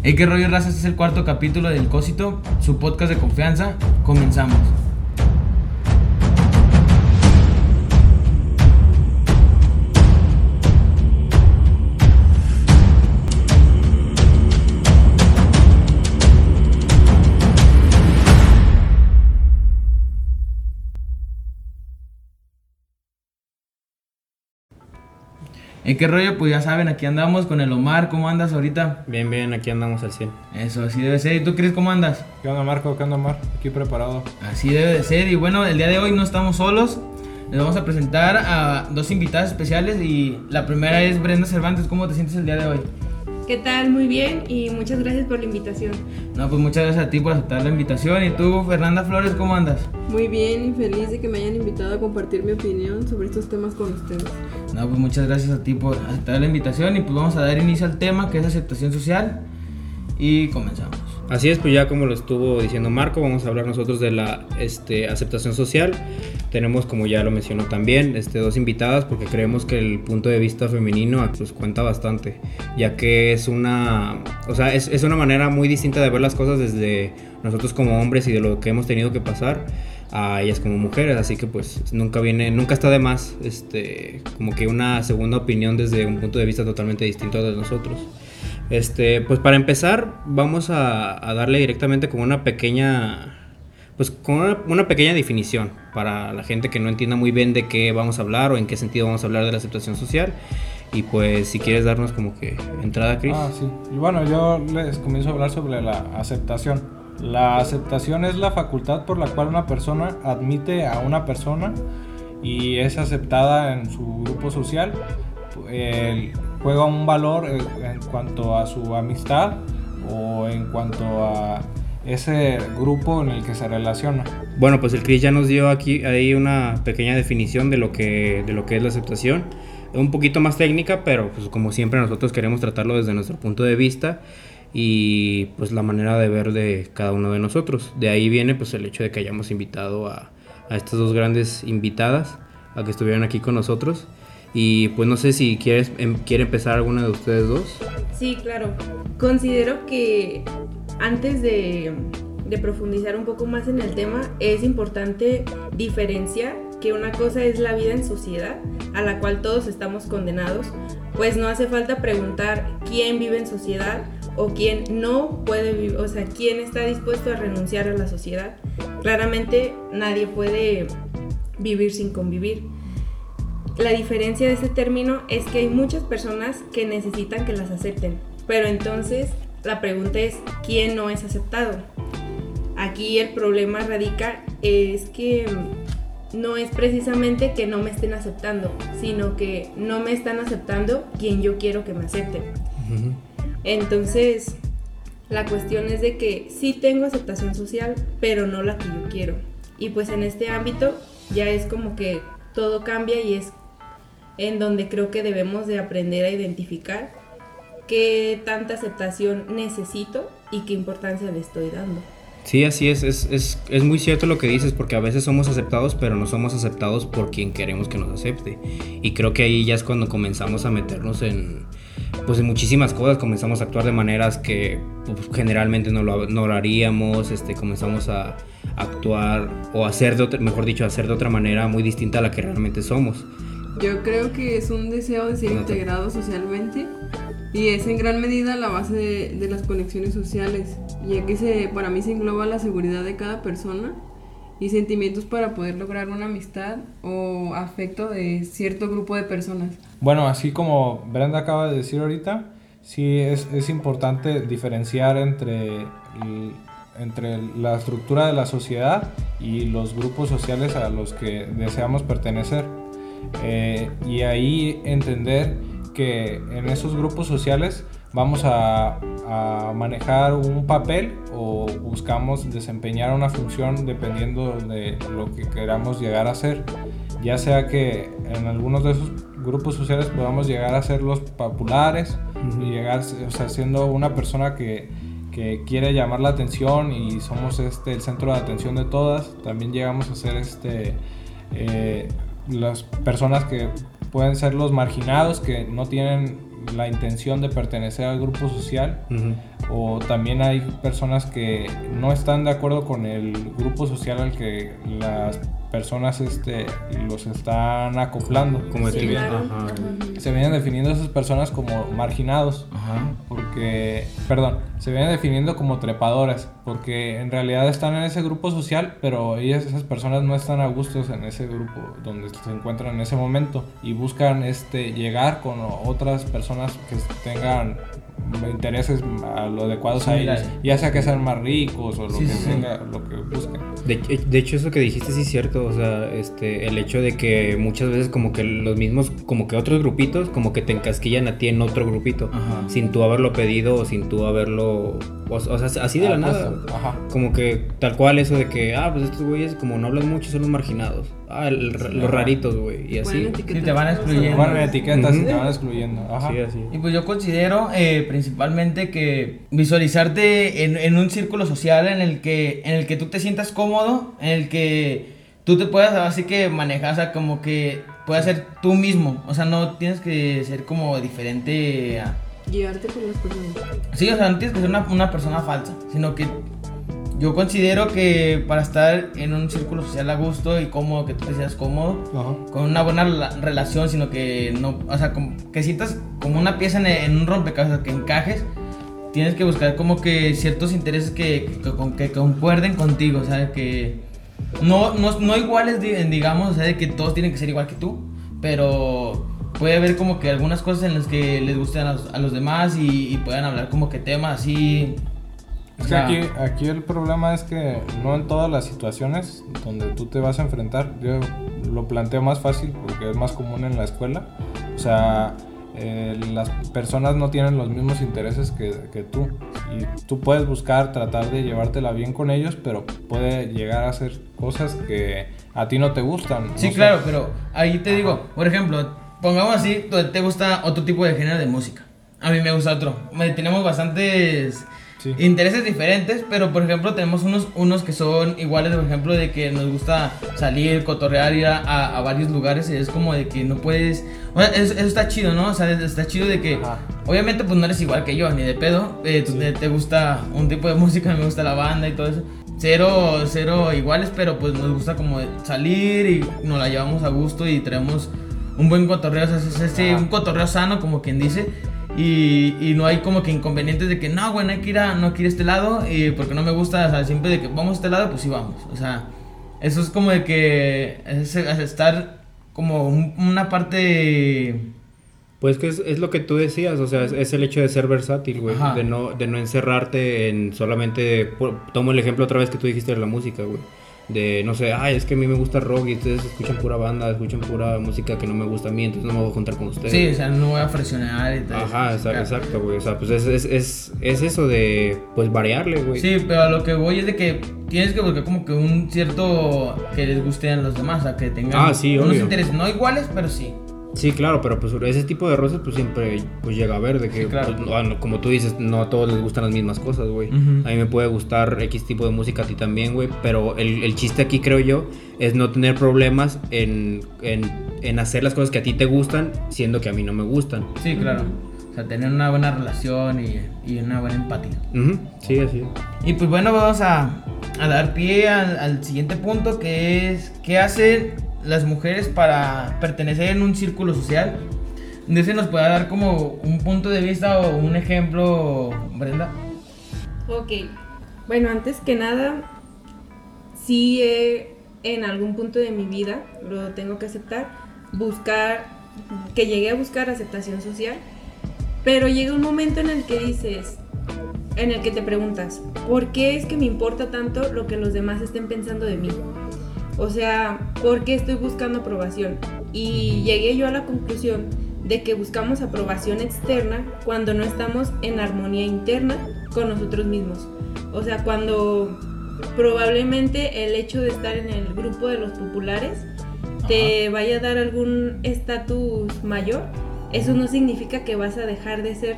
Hey, qué rollo, raza. Este es el cuarto capítulo del Cósito, su podcast de confianza. Comenzamos. ¿En qué rollo? Pues ya saben, aquí andamos con el Omar. ¿Cómo andas ahorita? Bien, bien, aquí andamos al 100. Eso, así debe ser. ¿Y tú, Cris, cómo andas? ¿Qué onda, Marco? ¿Qué onda, Omar? Aquí preparado. Así debe de ser. Y bueno, el día de hoy no estamos solos. Les vamos a presentar a dos invitadas especiales. Y la primera es Brenda Cervantes. ¿Cómo te sientes el día de hoy? ¿Qué tal? Muy bien y muchas gracias por la invitación. No, pues muchas gracias a ti por aceptar la invitación. ¿Y tú, Fernanda Flores, cómo andas? Muy bien y feliz de que me hayan invitado a compartir mi opinión sobre estos temas con ustedes. No, pues muchas gracias a ti por aceptar la invitación y pues vamos a dar inicio al tema que es aceptación social y comenzamos. Así es, pues ya como lo estuvo diciendo Marco, vamos a hablar nosotros de la este, aceptación social. Tenemos, como ya lo mencionó también, este, dos invitadas porque creemos que el punto de vista femenino pues, cuenta bastante, ya que es una, o sea, es, es una manera muy distinta de ver las cosas desde nosotros como hombres y de lo que hemos tenido que pasar a ellas como mujeres, así que pues nunca viene, nunca está de más, este, como que una segunda opinión desde un punto de vista totalmente distinto de nosotros. Este, pues para empezar, vamos a, darle directamente con una pequeña, pues con una, una, pequeña definición para la gente que no entienda muy bien de qué vamos a hablar o en qué sentido vamos a hablar de la aceptación social. Y pues si quieres darnos como que entrada, Chris. Ah, sí. Y bueno, yo les comienzo a hablar sobre la aceptación. La aceptación es la facultad por la cual una persona admite a una persona y es aceptada en su grupo social. El, juega un valor en cuanto a su amistad o en cuanto a ese grupo en el que se relaciona. Bueno, pues el Chris ya nos dio aquí ahí una pequeña definición de lo que, de lo que es la aceptación. Un poquito más técnica, pero pues como siempre nosotros queremos tratarlo desde nuestro punto de vista y pues la manera de ver de cada uno de nosotros. De ahí viene pues el hecho de que hayamos invitado a, a estas dos grandes invitadas a que estuvieran aquí con nosotros. Y pues no sé si quieres, em, quiere empezar alguna de ustedes dos. Sí, claro. Considero que antes de, de, profundizar un poco más en el tema, es importante diferenciar que una cosa es la vida en sociedad, a la cual todos estamos condenados, pues no hace falta preguntar quién vive en sociedad o quién no puede vivir, o sea, quién está dispuesto a renunciar a la sociedad. Claramente nadie puede vivir sin convivir. La diferencia de ese término es que hay muchas personas que necesitan que las acepten, pero entonces la pregunta es, ¿quién no es aceptado? Aquí el problema radica es que no es precisamente que no me estén aceptando, sino que no me están aceptando quien yo quiero que me acepten. Uh -huh. Entonces, la cuestión es de que sí tengo aceptación social, pero no la que yo quiero. Y pues en este ámbito ya es como que todo cambia y es en donde creo que debemos de aprender a identificar qué tanta aceptación necesito y qué importancia le estoy dando. Sí, así es. Es, es, es, muy cierto lo que dices, porque a veces somos aceptados, pero no somos aceptados por quien queremos que nos acepte. Y creo que ahí ya es cuando comenzamos a meternos en, pues en muchísimas cosas, comenzamos a actuar de maneras que pues, generalmente no lo, no lo, haríamos, este, comenzamos a actuar o hacer, de otra, mejor dicho, hacer de otra manera muy distinta a la que realmente somos. Yo creo que es un deseo de ser integrado socialmente y es en gran medida la base de, las conexiones sociales, ya que se, para mí se engloba la seguridad de cada persona y sentimientos para poder lograr una amistad o afecto de cierto grupo de personas. Bueno, así como Brenda acaba de decir ahorita, sí es, importante diferenciar entre, entre la estructura de la sociedad y los grupos sociales a los que deseamos pertenecer. Eh, y ahí entender que en esos grupos sociales vamos a, a, manejar un papel o buscamos desempeñar una función dependiendo de lo que queramos llegar a ser. Ya sea que en algunos de esos grupos sociales podamos llegar a ser los populares uh -huh. llegar, o sea, siendo una persona que, que quiere llamar la atención y somos este, el centro de atención de todas. También llegamos a ser este, eh, las personas que pueden ser los marginados que no tienen la intención de pertenecer al grupo social. Uh -huh. o también hay personas que no están de acuerdo con el grupo social al que las personas este, los están acoplando. Como se, sí, vienen, ajá. se vienen definiendo a esas personas como marginados. Ajá. Porque, perdón, se vienen definiendo como trepadoras. Porque en realidad están en ese grupo social, pero ellas, esas personas no están a gustos en ese grupo donde se encuentran en ese momento. Y buscan este, llegar con otras personas que tengan intereses a lo adecuados a ellos. Ya sea que sean más ricos o lo Sí, que sí, sí. tenga, lo que busquen. De, de hecho, eso que dijiste sí es cierto, o sea, este, el hecho de que muchas veces como que los mismos, como que otros grupitos, como que te encasquillan a ti en otro grupito, Ajá. sin tú haberlo pedido o sin tú haberlo, o, o sea, así de la pues, nada. Ajá. Como que tal cual eso de que, ah, pues estos güeyes como no hablan mucho son los marginados. Ah, el- los raritos, güey, y así. Sí, te van excluyendo. Bueno, etiquetas y Ujú. te van excluyendo. Ajá. Sí, así. Y pues yo considero eh, principalmente que visualizarte en, en un círculo social en el que en el que tú te sientas cómodo, en el que tú te puedas así que manejar, o sea, como que puedas ser tú mismo, o sea, no tienes que ser como diferente a... Guiarte por las personas. Sí, o sea, no tienes que ser una, una persona falsa, sino que yo considero que para estar en un círculo social a gusto y cómodo, que tú te sientas cómodo, Ajá. con una buena rela- relación, sino que no, o sea, como que sientas como una pieza en, en un rompecabezas, que encajes, tienes que buscar como que ciertos intereses que, que, con- que concuerden contigo, o sea, que no, no, no iguales, di- digamos, o sea, de que todos tienen que ser igual que tú, pero puede haber como que algunas cosas en las que les gusten a los, a los demás y, y puedan hablar como que temas así. o Es que sea, aquí, aquí el problema es que no en todas las situaciones donde tú te vas a enfrentar, yo lo planteo más fácil porque es más común en la escuela. O sea, eh, las personas no tienen los mismos intereses que, que tú. Y tú puedes buscar tratar de llevártela bien con ellos, pero puede llegar a hacer cosas que a ti no te gustan. Sí, no sé. claro, pero ahí te digo, por ejemplo, pongamos así, te gusta otro tipo de género de música. A mí me gusta otro. Tenemos bastantes Sí. intereses diferentes, pero por ejemplo tenemos unos, unos que son iguales, por ejemplo, de que nos gusta salir, cotorrear, ir a, a- a varios lugares y es como de que no puedes... Eso, eso está chido, ¿no? O sea, está chido de que... Ajá. Obviamente pues no eres igual que yo, ni de pedo. eh, Sí. te, te gusta un tipo de música, me gusta la banda y todo eso. Cero, cero iguales, pero pues nos gusta como salir y nos la llevamos a gusto y traemos un buen cotorreo, o sea, es un cotorreo sano como quien dice. Y, y no hay como que inconvenientes de que no, güey, no hay que ir a, no a este lado y porque no me gusta, o sea, siempre de que vamos a este lado, pues sí vamos. O sea, eso es como de que es, es estar como un- una parte... Pues que es, es lo que tú decías, o sea, es, es el hecho de ser versátil, güey, de no, de no encerrarte en solamente, tomo el ejemplo otra vez que tú dijiste de la música, güey, de, no sé, ay, es que a mí me gusta rock y ustedes escuchan pura banda, escuchan pura música que no me gusta a mí, entonces no me voy a juntar con ustedes. Sí, o sea, no voy a fresionar y todo. Ajá, eso, claro. exacto, güey, o sea, pues es, es, es, es eso de, pues variarle, güey. Sí, pero a lo que voy es de que tienes que buscar como que un cierto que les guste a los demás, o sea, que tengan Ah, sí, unos obvio. intereses, no iguales, pero sí. Sí, claro, pero pues ese tipo de roces pues siempre pues llega a ver de que Sí, claro. pues, no- como tú dices, no a todos les gustan las mismas cosas, güey. A mí me puede gustar X tipo de música a ti también, güey, pero el, el chiste aquí creo yo es no tener problemas en, en, en hacer las cosas que a ti te gustan, siendo que a mí no me gustan. Sí, claro. O sea, tener una buena relación y, y una buena empatía. Sí, así. es. Y pues bueno, vamos a, a dar pie al, al siguiente punto que es ¿qué hacen las mujeres para pertenecer en un círculo social? De ese nos puede dar como un punto de vista o un ejemplo, Brenda. Ok. Bueno, antes que nada, sí he, en algún punto de mi vida, lo tengo que aceptar, buscar, que llegué a buscar aceptación social, pero llega un momento en el que dices, en el que te preguntas, ¿por qué es que me importa tanto lo que los demás estén pensando de mí? O sea, ¿por qué estoy buscando aprobación? Y llegué yo a la conclusión de que buscamos aprobación externa cuando no estamos en armonía interna con nosotros mismos. O sea, cuando probablemente el hecho de estar en el grupo de los populares te vaya a dar algún estatus mayor, eso no significa que vas a dejar de ser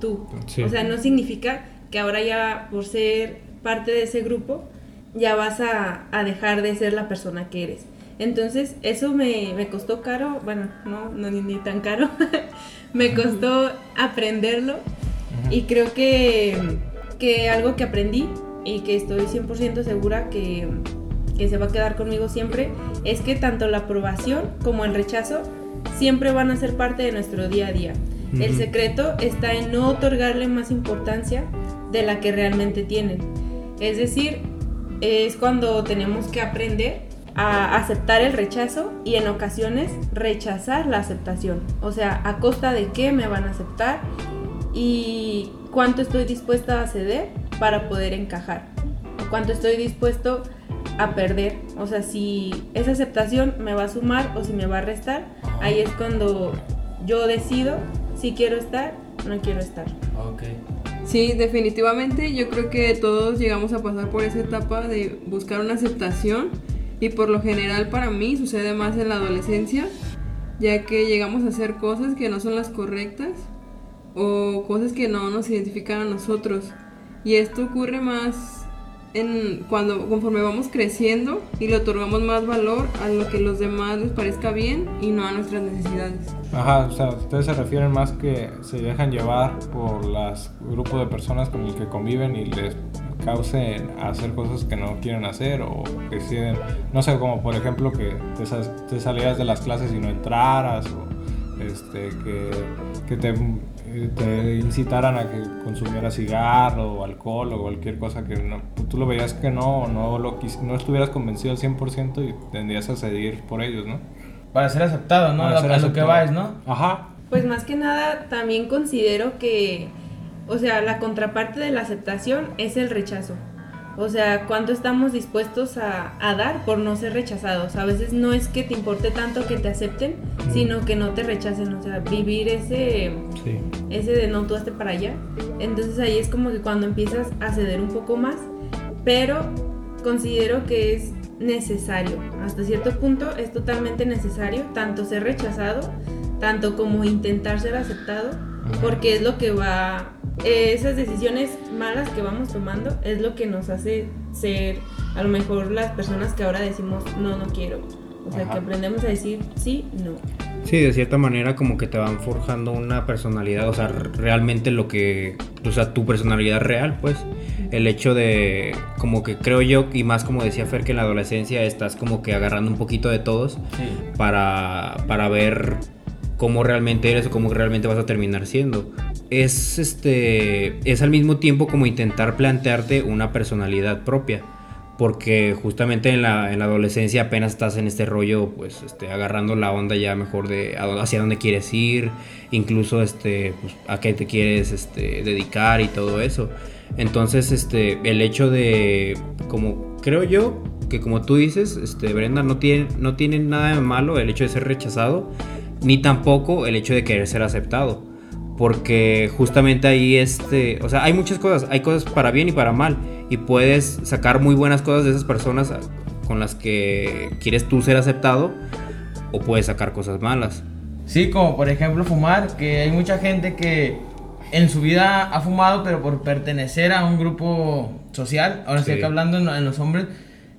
tú. Sí. O sea, no significa que ahora ya por ser parte de ese grupo ya vas a, a dejar de ser la persona que eres. Entonces, eso me, me costó caro, bueno, no, no ni, ni tan caro, me costó aprenderlo Y creo que, que algo que aprendí y que estoy 100% segura que, que se va a quedar conmigo siempre es que tanto la aprobación como el rechazo siempre van a ser parte de nuestro día a día. El secreto está en no otorgarle más importancia de la que realmente tienen. Es decir, es cuando tenemos que aprender a aceptar el rechazo y en ocasiones rechazar la aceptación. O sea, a costa de qué me van a aceptar y cuánto estoy dispuesta a ceder para poder encajar. O cuánto estoy dispuesto a perder. O sea, si esa aceptación me va a sumar o si me va a restar, ahí es cuando yo decido si quiero estar o no quiero estar. Ok. Sí, definitivamente yo creo que todos llegamos a pasar por esa etapa de buscar una aceptación y por lo general para mí sucede más en la adolescencia, ya que llegamos a hacer cosas que no son las correctas o cosas que no nos identifican a nosotros. Y esto ocurre más en cuando conforme vamos creciendo y le otorgamos más valor a lo que los demás les parezca bien y no a nuestras necesidades. Ajá, o sea, ustedes se refieren más que se dejan llevar por los grupos de personas con el que conviven y les causen hacer cosas que no quieren hacer o deciden, no sé, como por ejemplo que te, te salieras de las clases y no entraras o este, que, que te, te incitaran a que consumieras cigarro o alcohol o cualquier cosa que no, tú lo veías que no, no, lo quis- no estuvieras convencido al 100% y tendrías a seguir por ellos, ¿no? Para ser aceptado, ¿no? Para a, ser a lo que vas, ¿no? Ajá, Pues más que nada también considero que, o sea, la contraparte de la aceptación es el rechazo. O sea, cuánto estamos dispuestos a, a dar por no ser rechazados. A veces no es que te importe tanto que te acepten, sino que no te rechacen. O sea, vivir ese, sí. ese de no, tú hazte para allá. Entonces ahí es como que cuando empiezas a ceder un poco más, pero considero que es necesario. Hasta cierto punto es totalmente necesario, tanto ser rechazado, tanto como intentar ser aceptado, porque es lo que va, eh, esas decisiones malas que vamos tomando es lo que nos hace ser a lo mejor las personas que ahora decimos no, no quiero. O sea, Ajá. que aprendemos a decir sí, no. Sí, de cierta manera como que te van forjando una personalidad, o sea, realmente lo que, o sea, tu personalidad real, pues, el hecho de, como que creo yo, y más como decía Fer, que en la adolescencia estás como que agarrando un poquito de todos Sí. para, para ver cómo realmente eres o cómo realmente vas a terminar siendo. Es, este, es al mismo tiempo como intentar plantearte una personalidad propia. Porque justamente en la, en la adolescencia apenas estás en este rollo, pues, este, agarrando la onda ya mejor de hacia dónde quieres ir, incluso, este, pues, a qué te quieres, este, dedicar y todo eso. Entonces, este, el hecho de, como creo yo, que como tú dices, este, Brenda, no tiene, no tiene nada de malo el hecho de ser rechazado, ni tampoco el hecho de querer ser aceptado. Porque justamente ahí, este, o sea, hay muchas cosas, hay cosas para bien y para mal, y puedes sacar muy buenas cosas de esas personas con las que quieres tú ser aceptado, o puedes sacar cosas malas. Sí, como por ejemplo fumar, que hay mucha gente que en su vida ha fumado, pero por pertenecer a un grupo social, ahora Sí. estoy hablando en los hombres,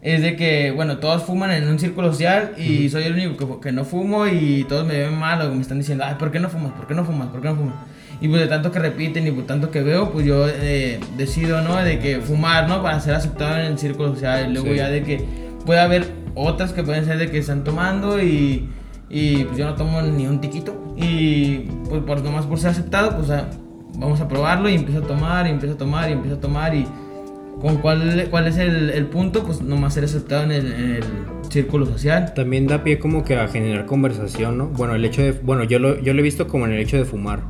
es de que, bueno, todos fuman en un círculo social y soy el único que, que no fumo y todos me ven mal o me están diciendo, ay, ¿por qué no fumas? ¿Por qué no fumas? ¿Por qué no fumas? Y pues de tanto que repiten y por tanto que veo, pues yo eh, decido, ¿no? De que fumar, ¿no? Para ser aceptado en el círculo social. Y luego Sí. ya de que puede haber otras que pueden ser de que están tomando y, y pues yo no tomo ni un tiquito. Y pues por, nomás por ser aceptado, pues ah, vamos a probarlo y empiezo a tomar y empiezo a tomar y empiezo a tomar y con cuál, cuál es el, el punto, pues nomás ser aceptado en el, en el círculo social. También da pie como que a generar conversación, ¿no? Bueno, el hecho de, bueno, yo lo, yo lo he visto como en el hecho de fumar,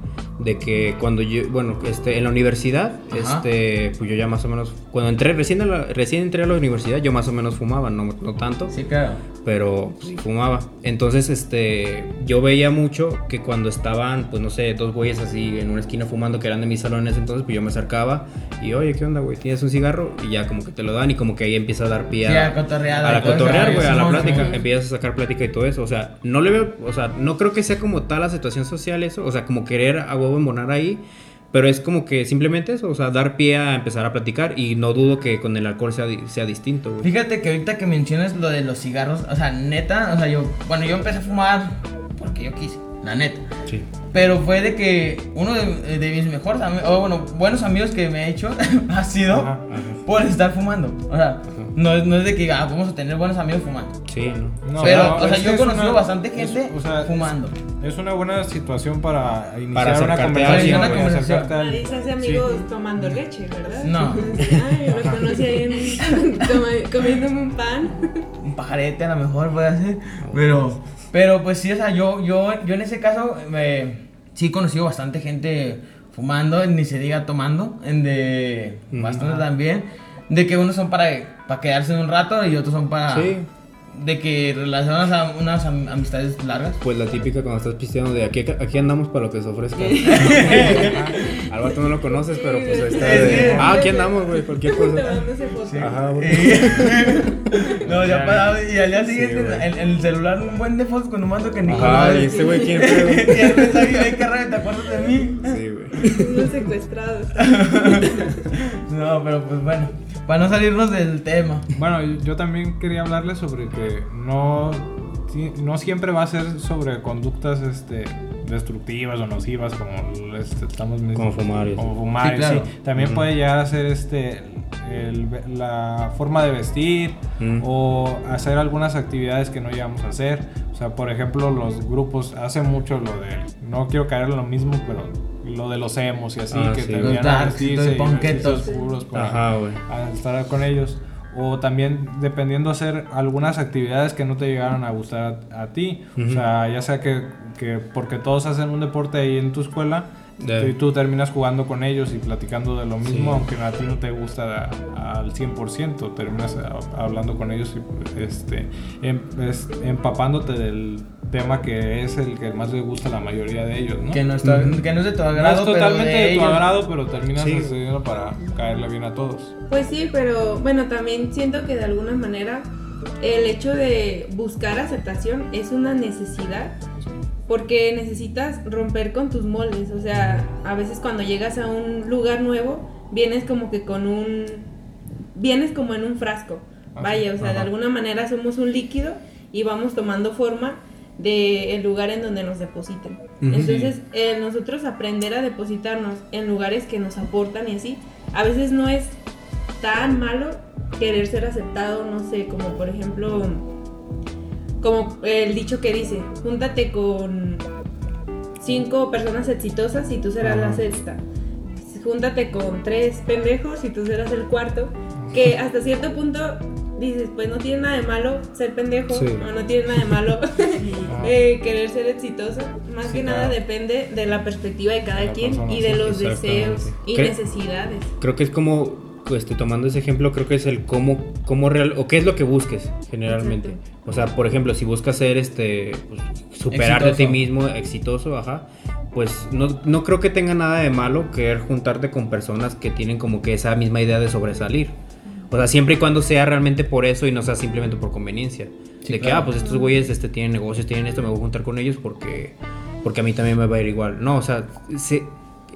de que cuando yo, bueno, este, en la universidad, Ajá. este, pues yo ya más o menos, cuando entré, recién, a la- recién entré a la universidad, yo más o menos fumaba, no, no tanto, Sí, claro. pero pues, sí fumaba. Entonces, este, yo veía mucho que cuando estaban, pues no sé, dos güeyes así en una esquina fumando que eran de mis salones, entonces pues yo me acercaba y, oye, ¿qué onda, güey? ¿Tienes un cigarro? Y ya como que te lo dan y como que ahí empieza a dar pie Sí, a cotorrear, a la cotorrear, güey, a la plática, empiezas a sacar plática y todo eso, o sea, no le veo, o sea, no creo que sea como tal la situación social eso, o sea, como querer a huevo embonar ahí, pero es como que simplemente eso, o sea, dar pie a empezar a platicar y no dudo que con el alcohol sea, sea distinto. Fíjate que ahorita que mencionas lo de los cigarros, o sea, neta, o sea, yo, bueno, yo empecé a fumar porque yo quise. La neta. Sí. Pero fue de que uno de, de mis mejores amigos, o bueno, buenos amigos que me he hecho ha sido Ajá. por estar fumando. O sea, no, es- no es de que ah, vamos a tener buenos amigos fumando. Sí, ¿no? No, Pero, no, o sea, yo he conocido una- bastante es- gente o sea, fumando. Es una buena situación para iniciar Para una conversación. Una conversación. Nadie se hace amigos tomando leche, ¿verdad? No. Ay, lo conocí ahí en, comi- comiéndome un pan. un pajarete a lo mejor puede ser. Pero, pero pues sí, o sea, yo, yo, yo en ese caso me, sí he conocido bastante gente fumando, ni se diga tomando, en de bastante también. De que unos son para, para quedarse un rato y otros son para... Sí. De que relacionas a unas am- amistades largas. Pues la típica cuando estás pisteando de aquí, aquí andamos para lo que se ofrezca. Al vato no lo conoces, pero pues ahí está. de, ah, aquí andamos, güey, cualquier cosa. Ajá, güey. no, ya parado y al día siguiente en, en el celular un buen de fotos con un mando que ni Ajá, y conoces. este güey, ¿quién Y fue? el mensaje, ay, qué raro, ¿te acuerdas de mí? Sí, güey. Unos secuestrados. No, pero pues bueno, para no salirnos del tema. Bueno, yo- también quería hablarles sobre que no, no siempre va a ser sobre conductas este, destructivas o nocivas como este, estamos Como fumar y como fumar Sí, claro. sí. También puede llegar a ser este el- la forma de vestir Mm. o hacer algunas actividades que no llegamos a hacer. O sea, por ejemplo, los grupos hacen mucho lo de no quiero caer en lo mismo, pero lo de los emos y así Ah, que sí. tendrían Los a darks y vestirse todo, y ponquetos. vestirse oscuros para- Ajá, a estar con ellos. O también dependiendo hacer algunas actividades que no te llegaron a gustar a, a ti. O sea, ya sea que, que porque todos hacen un deporte ahí en tu escuela Y tú terminas jugando con ellos y platicando de lo mismo, Sí. aunque a ti no te gusta al 100%, terminas hablando con ellos y este, em- es- empapándote del tema que es el que más les gusta a la mayoría de ellos, ¿no? Que no, está, que no es de tu No agrado, es pero totalmente de de, tu agrado, pero terminas Sí. haciendo para caerle bien a todos. Pues sí, pero bueno, también siento que de alguna manera el hecho de buscar aceptación es una necesidad porque necesitas romper con tus moldes. O sea, a veces cuando llegas a un lugar nuevo, vienes como que con un... vienes como en un frasco. Ajá, Vaya, o sea, de alguna manera somos un líquido y vamos tomando forma del lugar en donde nos depositan. Entonces, el nosotros aprender a depositarnos en lugares que nos aportan y así, a veces no es tan malo querer ser aceptado, no sé, como por ejemplo, como el dicho que dice, júntate con cinco personas exitosas y tú serás la sexta. Júntate con tres pendejos y tú serás el cuarto. Que hasta cierto punto dices, pues no tiene nada de malo ser pendejo, Sí. o no tiene nada de malo eh, querer ser exitoso. Más Sí, que nada claro. depende de la perspectiva de cada quien y de los deseos y necesidades. Creo que es como, este, tomando ese ejemplo, creo que es el cómo, cómo real, o qué es lo que busques generalmente. Exacto. O sea, por ejemplo, si buscas ser, este, pues, superarte a ti Exitoso. mismo, exitoso, ajá, pues no, no creo que tenga nada de malo querer juntarte con personas que tienen como que esa misma idea de sobresalir. O sea, siempre y cuando sea realmente por eso y no sea simplemente por conveniencia. Sí, de que, ah, pues estos güeyes este, tienen negocios, tienen esto, me voy a juntar con ellos porque, porque a mí también me va a ir igual. No, o sea, se-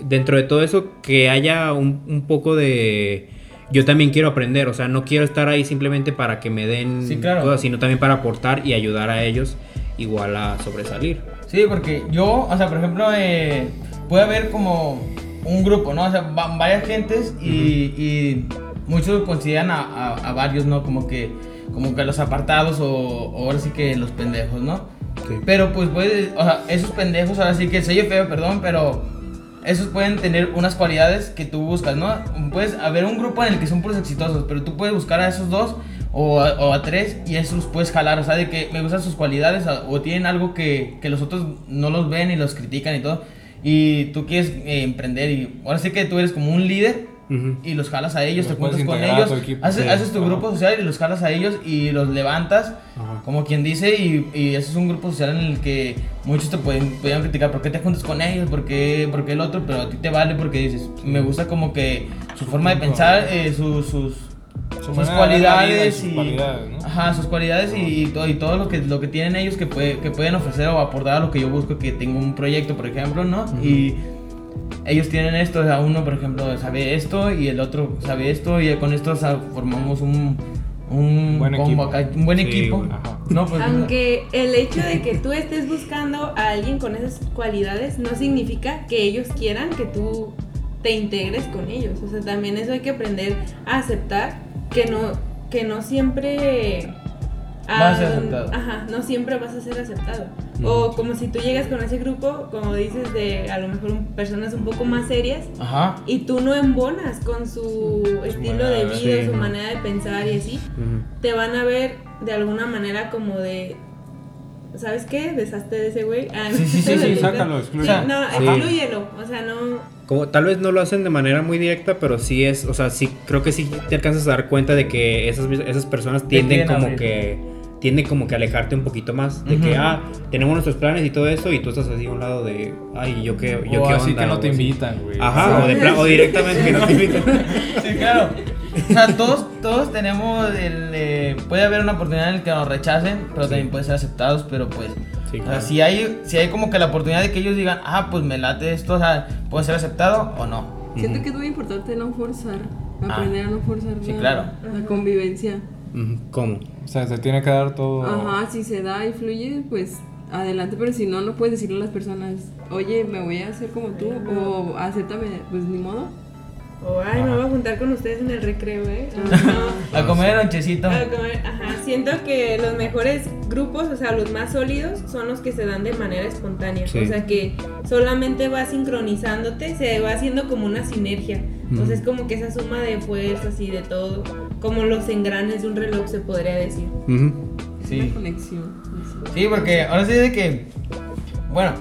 dentro de todo eso, que haya un, un poco de... Yo también quiero aprender, o sea, no quiero estar ahí simplemente para que me den Sí, claro. cosas, sino también para aportar y ayudar a ellos igual a sobresalir. Sí, porque yo, o sea, por ejemplo, eh, puede haber como un grupo, ¿no? O sea, va- varias gentes y, y muchos consideran a, a- a varios, ¿no? Como que, como que los apartados o, o ahora sí que los pendejos, ¿no? Sí. Pero pues o sea, esos pendejos, ahora sí que se oye feo, perdón, pero esos pueden tener unas cualidades que tú buscas, ¿no? Puedes haber un grupo en el que son puros exitosos, pero tú puedes buscar a esos dos o a, tres y esos puedes jalar, o sea, de que me gustan sus cualidades o, o tienen algo que, que los otros no los ven y los critican y todo, y tú quieres eh, emprender y ahora sí que tú eres como un líder Ujú. y los jalas a ellos, Los te juntas con ellos, equipo, haces, sí. haces tu grupo social y los jalas a ellos y los levantas, Ajá. como quien dice, y, y ese es un grupo social en el que muchos te pueden, pueden criticar, ¿por qué te juntas con ellos? ¿Por qué, por qué el otro? Pero a ti te vale porque dices, me gusta como que su forma de pensar, eh, su- sus, Su sus vida y cualidades sus y, cualidades, ¿no? ajá, sus cualidades y, y todo, y todo lo que, lo que tienen ellos que, puede- que pueden ofrecer o aportar a lo que yo busco, que tengo un proyecto, por ejemplo, ¿no? Y ellos tienen esto, o sea, uno, por ejemplo, sabe esto y el otro sabe esto y con esto o sea, formamos un, un, Buen combo equipo. acá, un buen Sí, equipo. güey. Ajá. No, pues. Aunque el hecho de que tú estés buscando a alguien con esas cualidades no significa que ellos quieran que tú te integres con ellos. O sea, también eso hay que aprender a aceptar que no, que no siempre Vas a ser aceptado. Ajá, no siempre vas a ser aceptado. O como si tú llegas con ese grupo, como dices, de a lo mejor personas un poco más serias Ajá. y tú no embonas con su estilo de vida, sí. su manera de pensar y así, te van a ver de alguna manera como de. ¿Sabes qué? Deshazte de ese güey. Ah, no. Sí, sí, sí, sí, sácalo, Sí, excluye. no, Sí. exclúyelo. O sea, no. Como tal vez no lo hacen de manera muy directa, pero sí es, o sea, sí creo que sí te alcanzas a dar cuenta de que esas, esas personas tienden como que tienden como que alejarte un poquito más de que Ujú. ah, tenemos nuestros planes y todo eso y tú estás así a un lado de ay, yo qué yo o qué así onda", que no o te así. invitan, güey. Ajá, o de plan- o directamente que no te invitan. Sí, claro. O sea, todos, todos tenemos el. eh, puede haber una oportunidad en la que nos rechacen, pero también pueden ser aceptados, pero pues. Sí, o sea, claro. si hay, si hay como que la oportunidad de que ellos digan, ah, pues me late esto, o sea, puede ser aceptado o no. Siento Ujú. que es muy importante no forzar, Ah. aprender a no forzar Sí, la, claro. la convivencia. ¿Cómo? O sea, se tiene que dar todo. Ajá, si se da y fluye, pues adelante, pero si no, no puedes decirle a las personas, oye, me voy a hacer como tú, o acéptame, pues ni modo. O, ay, me voy a juntar con ustedes en el recreo, ¿eh? No. A comer lonchecito. A comer, ajá. Siento que los mejores grupos, o sea, los más sólidos, son los que se dan de manera espontánea. Sí. O sea, que solamente va sincronizándote, se va haciendo como una sinergia. O Ujú. sea, es como que esa suma de fuerzas y de todo, como los engranes de un reloj, se podría decir. Ujú. Sí. Una conexión. Sí, porque ahora sí de que, bueno,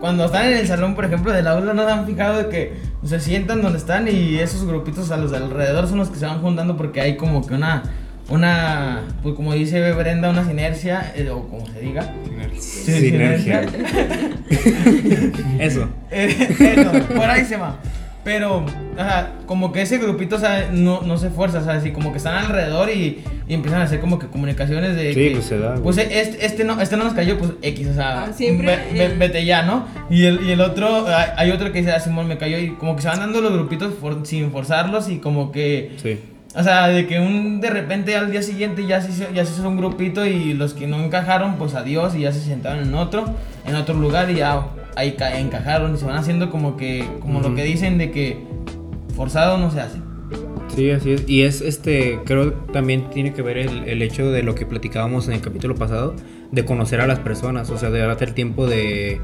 cuando están en el salón, por ejemplo, del aula, no se han fijado de que se sientan donde están y esos grupitos a los de alrededor son los que se van juntando porque hay como que una, una, pues como dice Brenda, una sinergia, eh, o como se diga. Sí, Sinergia. Eso. Eh, eso, por ahí se va. Pero, o sea, como que ese grupito, o sea, no, no se fuerza, o sea, así como que están alrededor y, y empiezan a hacer como que comunicaciones de Sí, que, pues se da. Pues este, este no, este no nos cayó, pues X, o sea, Ah, siempre ve- ve- el- vete ya, ¿no? Y el, y el otro, hay, hay otro que dice, ah, Simón me cayó y como que se van dando los grupitos for- sin forzarlos y como que, Sí. o sea, de que un de repente al día siguiente ya se, hizo- ya se hizo un grupito y los que no encajaron, pues adiós y ya se sentaron en otro, en otro lugar y ya ahí ca- encajaron y se van haciendo como que, como lo que dicen de que forzado no se hace. Sí, así es. Y es este, creo también tiene que ver el, el hecho de lo que platicábamos en el capítulo pasado, de conocer a las personas, o sea, de darte el tiempo de...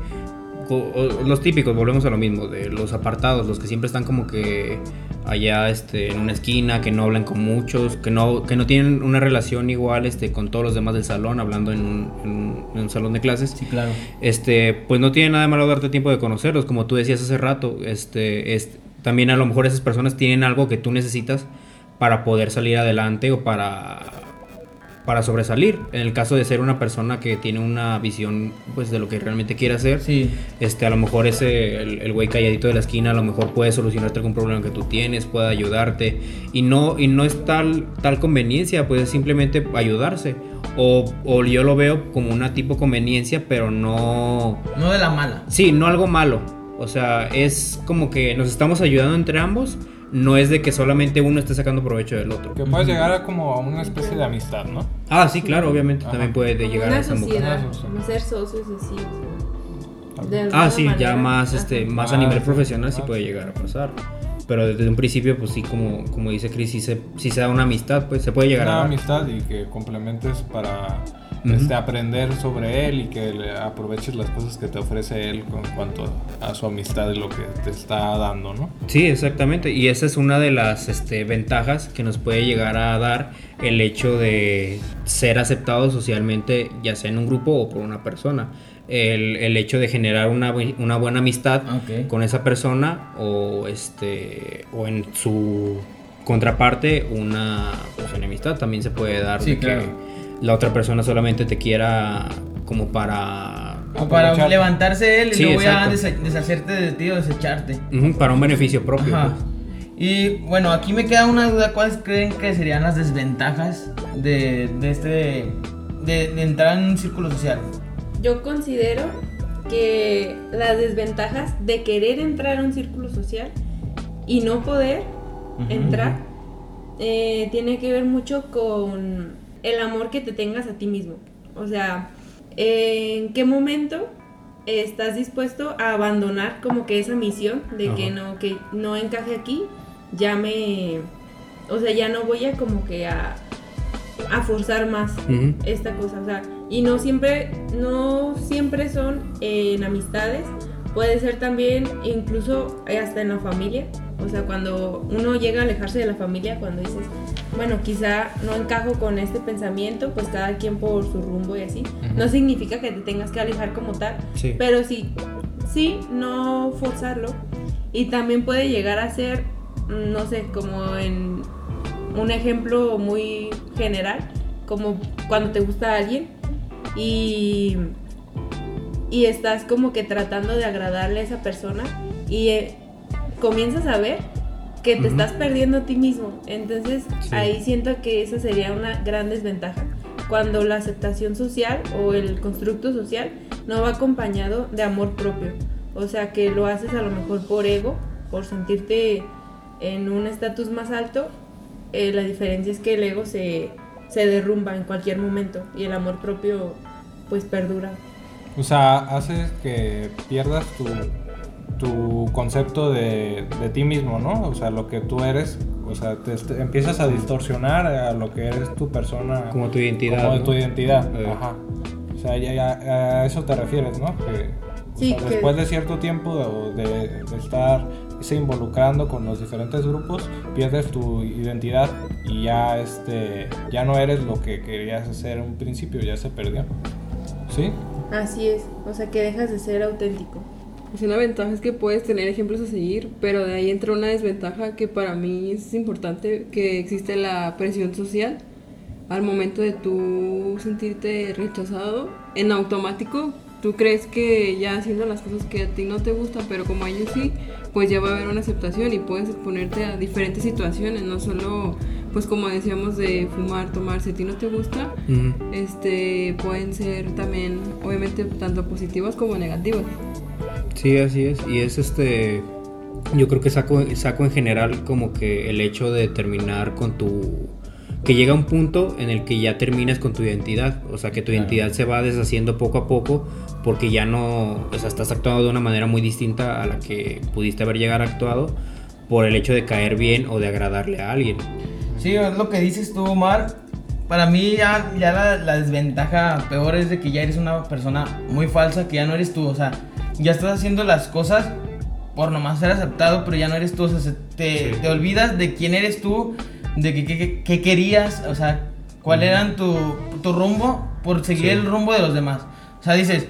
o- o- Los típicos, volvemos a lo mismo, de los apartados, los que siempre están como que allá este, en una esquina, que no hablan con muchos, que no, que no tienen una relación igual este, con todos los demás del salón, hablando en un, en un- en un salón de clases Sí, claro. este, pues no tiene nada de malo darte tiempo de conocerlos, como tú decías hace rato, este, este, también a lo mejor esas personas tienen algo que tú necesitas para poder salir adelante o para para sobresalir. En el caso de ser una persona que tiene una visión pues de lo que realmente quiere hacer, Sí. este, a lo mejor ese, el, el güey calladito de la esquina, a lo mejor puede solucionarte algún problema que tú tienes, puede ayudarte. Y no, y no es tal, tal conveniencia, pues es simplemente ayudarse. O, o yo lo veo como una tipo conveniencia, pero no... No de la mala. Sí, no algo malo. O sea, es como que nos estamos ayudando entre ambos. No es de que solamente uno esté sacando provecho del otro. Que puedes llegar a como a una especie de amistad, ¿no? Ah, sí, claro, obviamente Ajá. también puede llegar a una esa sociedad, Una ser socios así. de Ah, sí, ya más, este, más Ah, a nivel sí. profesional sí Ah, puede sí. llegar a pasar. Pero desde un principio, pues sí, como, como dice Chris, sí se, sí se da una amistad, pues se puede llegar Una a dar. amistad y que complementes para Este, aprender sobre él y que aproveches las cosas que te ofrece él con cuanto a su amistad y lo que te está dando, ¿no? Sí, exactamente. Y esa es una de las este, ventajas que nos puede llegar a dar el hecho de ser aceptado socialmente, ya sea en un grupo o por una persona. El, el hecho de generar una, una buena amistad Ok. con esa persona o, este, o en su contraparte una pues, enemistad también se puede dar. Sí, de que claro. La otra persona solamente te quiera como para... O para Aprovechar. levantarse él y Sí, luego ya deshacerte de ti o desecharte. Para un beneficio propio. Ajá. pues. Y bueno, aquí me queda una duda. ¿Cuáles creen que serían las desventajas de, de este. De, de entrar en un círculo social? Yo considero que las desventajas de querer entrar a un círculo social y no poder entrar eh, tiene que ver mucho con el amor que te tengas a ti mismo. O sea, ¿en qué momento estás dispuesto a abandonar como que esa misión de que no, que no encaje aquí? Ya me... O sea, ya no voy a como que a, a forzar más esta cosa, o sea, y no siempre, no siempre son en amistades, puede ser también incluso hasta en la familia, o sea, cuando uno llega a alejarse de la familia, cuando dices, bueno, quizá no encajo con este pensamiento, pues cada quien por su rumbo y así, no significa que te tengas que alejar como tal, Sí. pero sí, sí, no forzarlo, y también puede llegar a ser, mm, no sé, como en un ejemplo muy general, como cuando te gusta alguien y, y estás como que tratando de agradarle a esa persona y eh, comienzas a ver que te estás perdiendo a ti mismo. Entonces Sí. ahí siento que esa sería una gran desventaja. Cuando la aceptación social o el constructo social no va acompañado de amor propio. O sea que lo haces a lo mejor por ego, por sentirte en un estatus más alto. eh, la diferencia es que el ego se, se derrumba en cualquier momento y el amor propio pues perdura. O sea, haces que pierdas tu, tu concepto de, de ti mismo, ¿no? O sea, lo que tú eres, o sea, te, te empiezas a distorsionar a lo que eres tu persona. Como tu identidad. Como tu identidad, Eh. ajá. O sea, ya, ya- a eso te refieres, ¿no? Que, o Sí, sea, que- después de cierto tiempo de, de, de estar se involucrando con los diferentes grupos, pierdes tu identidad y ya este ya no eres lo que querías ser en un principio, ya se perdió. ¿Sí? Así es, o sea que dejas de ser auténtico. Pues una ventaja es que puedes tener ejemplos a seguir, pero de ahí entra una desventaja que para mí es importante, que existe la presión social. Al momento de tú sentirte rechazado, en automático, tú crees que ya haciendo las cosas que a ti no te gustan, pero como a ellos sí, pues ya va a haber una aceptación y puedes exponerte a diferentes situaciones, no solo, pues como decíamos, de fumar, tomar, si a ti no te gusta, Ujú. este, pueden ser también, obviamente, tanto positivas como negativas. Sí, así es. Y es este. Yo creo que saco, saco en general como que el hecho de terminar con tu. Que llega un punto en el que ya terminas con tu identidad. O sea, que tu Claro. identidad se va deshaciendo poco a poco porque ya no. O sea, estás actuando de una manera muy distinta a la que pudiste haber llegado actuado por el hecho de caer bien o de agradarle a alguien. Sí, es lo que dices tú, Omar. Para mí ya, ya la, la desventaja peor es de que ya eres una persona muy falsa, que ya no eres tú. O sea, ya estás haciendo las cosas por nomás ser aceptado, pero ya no eres tú. O sea, se- te, Sí. te olvidas de quién eres tú, de qué qué- qué- querías, o sea, cuál eran tu, tu rumbo por seguir Sí. el rumbo de los demás. O sea, dices,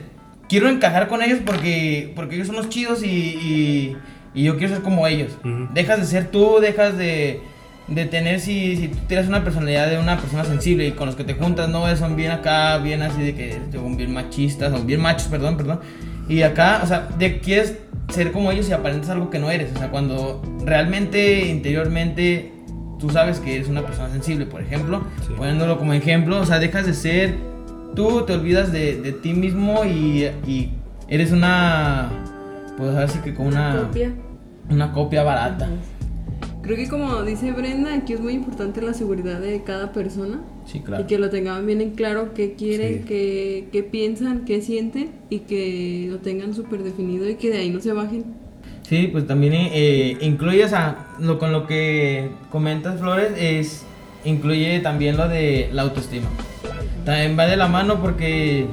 quiero encajar con ellos porque, porque ellos son los chidos y, y, y yo quiero ser como ellos. Dejas de ser tú, dejas de, de tener, si, si tú tienes una personalidad de una persona sensible y con los que te juntas, no, son bien acá, bien así de que son bien machistas, o bien machos, perdón, perdón. Y acá, o sea, de, quieres ser como ellos y aparentas algo que no eres. O sea, cuando realmente, interiormente, tú sabes que eres una persona sensible, por ejemplo, Sí. poniéndolo como ejemplo, o sea, dejas de ser tú, te olvidas de, de ti mismo y, y eres una, pues así que como una Copia. una copia barata. Creo que como dice Brenda, aquí es muy importante la seguridad de cada persona Sí, y que lo tengan bien en claro qué quieren, Sí. qué, qué piensan, qué sienten y que lo tengan súper definido y que de ahí no se bajen. Sí, pues también eh, incluye, o sea, lo, con lo que comentas, Flores, es incluye también lo de la autoestima. También va de la mano porque,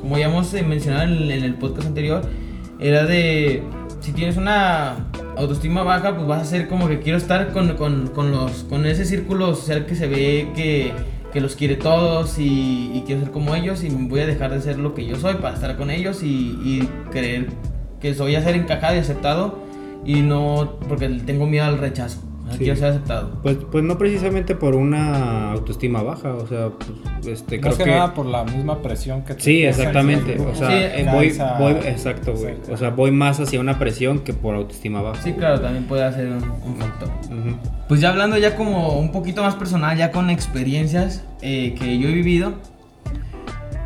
como ya hemos eh, mencionado en, en el podcast anterior, era de, si tienes una autoestima baja, pues vas a ser como que quiero estar con, con, con los, con ese círculo social que se ve que, que los quiere todos y, quiero ser como ellos y voy a dejar de ser lo que yo soy para estar con ellos y, y creer que soy a ser encajado y aceptado y no porque tengo miedo al rechazo. O sea, Sí. Quiero ser aceptado. Pues, pues no precisamente por una autoestima baja, o sea, pues, este, creo Más que, nada por la misma presión que te Sí, exactamente. O sea, Sí, eh, voy, esa- voy, exacto, güey. O sea, voy más hacia una presión que por autoestima baja. Sí, claro, también puede ser un, un factor. Pues ya hablando ya como un poquito más personal, ya con experiencias eh, que yo he vivido.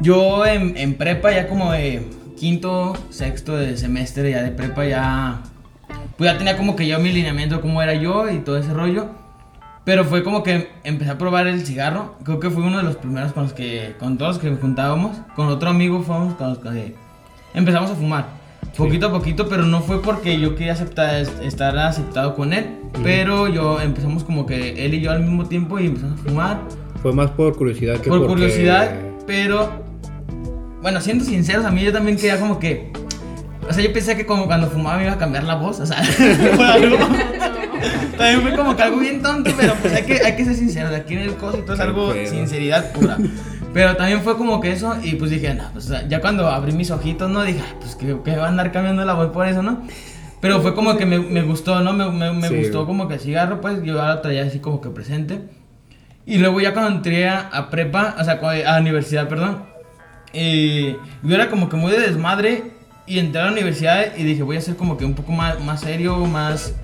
Yo en, en prepa, ya como de quinto, sexto de semestre ya de prepa, ya, pues ya tenía como que yo mi lineamiento, cómo era yo y todo ese rollo. Pero fue como que empecé a probar el cigarro. Creo que fue uno de los primeros con los que, con todos los que juntábamos. Con otro amigo fuimos con los que empezamos a fumar. Poquito a poquito, pero no fue porque yo quería aceptar, estar aceptado con él. Pero yo empezamos como que él y yo al mismo tiempo y empezamos a fumar. Fue más por curiosidad que por porque- curiosidad, pero bueno, siendo sinceros, a mí yo también quería como que, o sea, yo pensé que como cuando fumaba me iba a cambiar la voz, o sea, por algo. También fue como que algo bien tonto, pero pues hay que, hay que ser sinceros, aquí en el coso y todo es algo pedo. sinceridad pura. Pero también fue como que eso, y pues dije, no, pues ya cuando abrí mis ojitos, no dije, "Ay, pues que, que va a andar cambiando la voz por eso, ¿no? Pero fue como que me, me gustó, ¿no? Me, me, me Sí, gustó como que el cigarro, pues yo ahora traía así como que presente. Y luego ya cuando entré a, a prepa, o sea, a universidad, perdón, eh, yo era como que muy de desmadre y entré a la universidad y dije, voy a ser como que un poco más, más serio, más...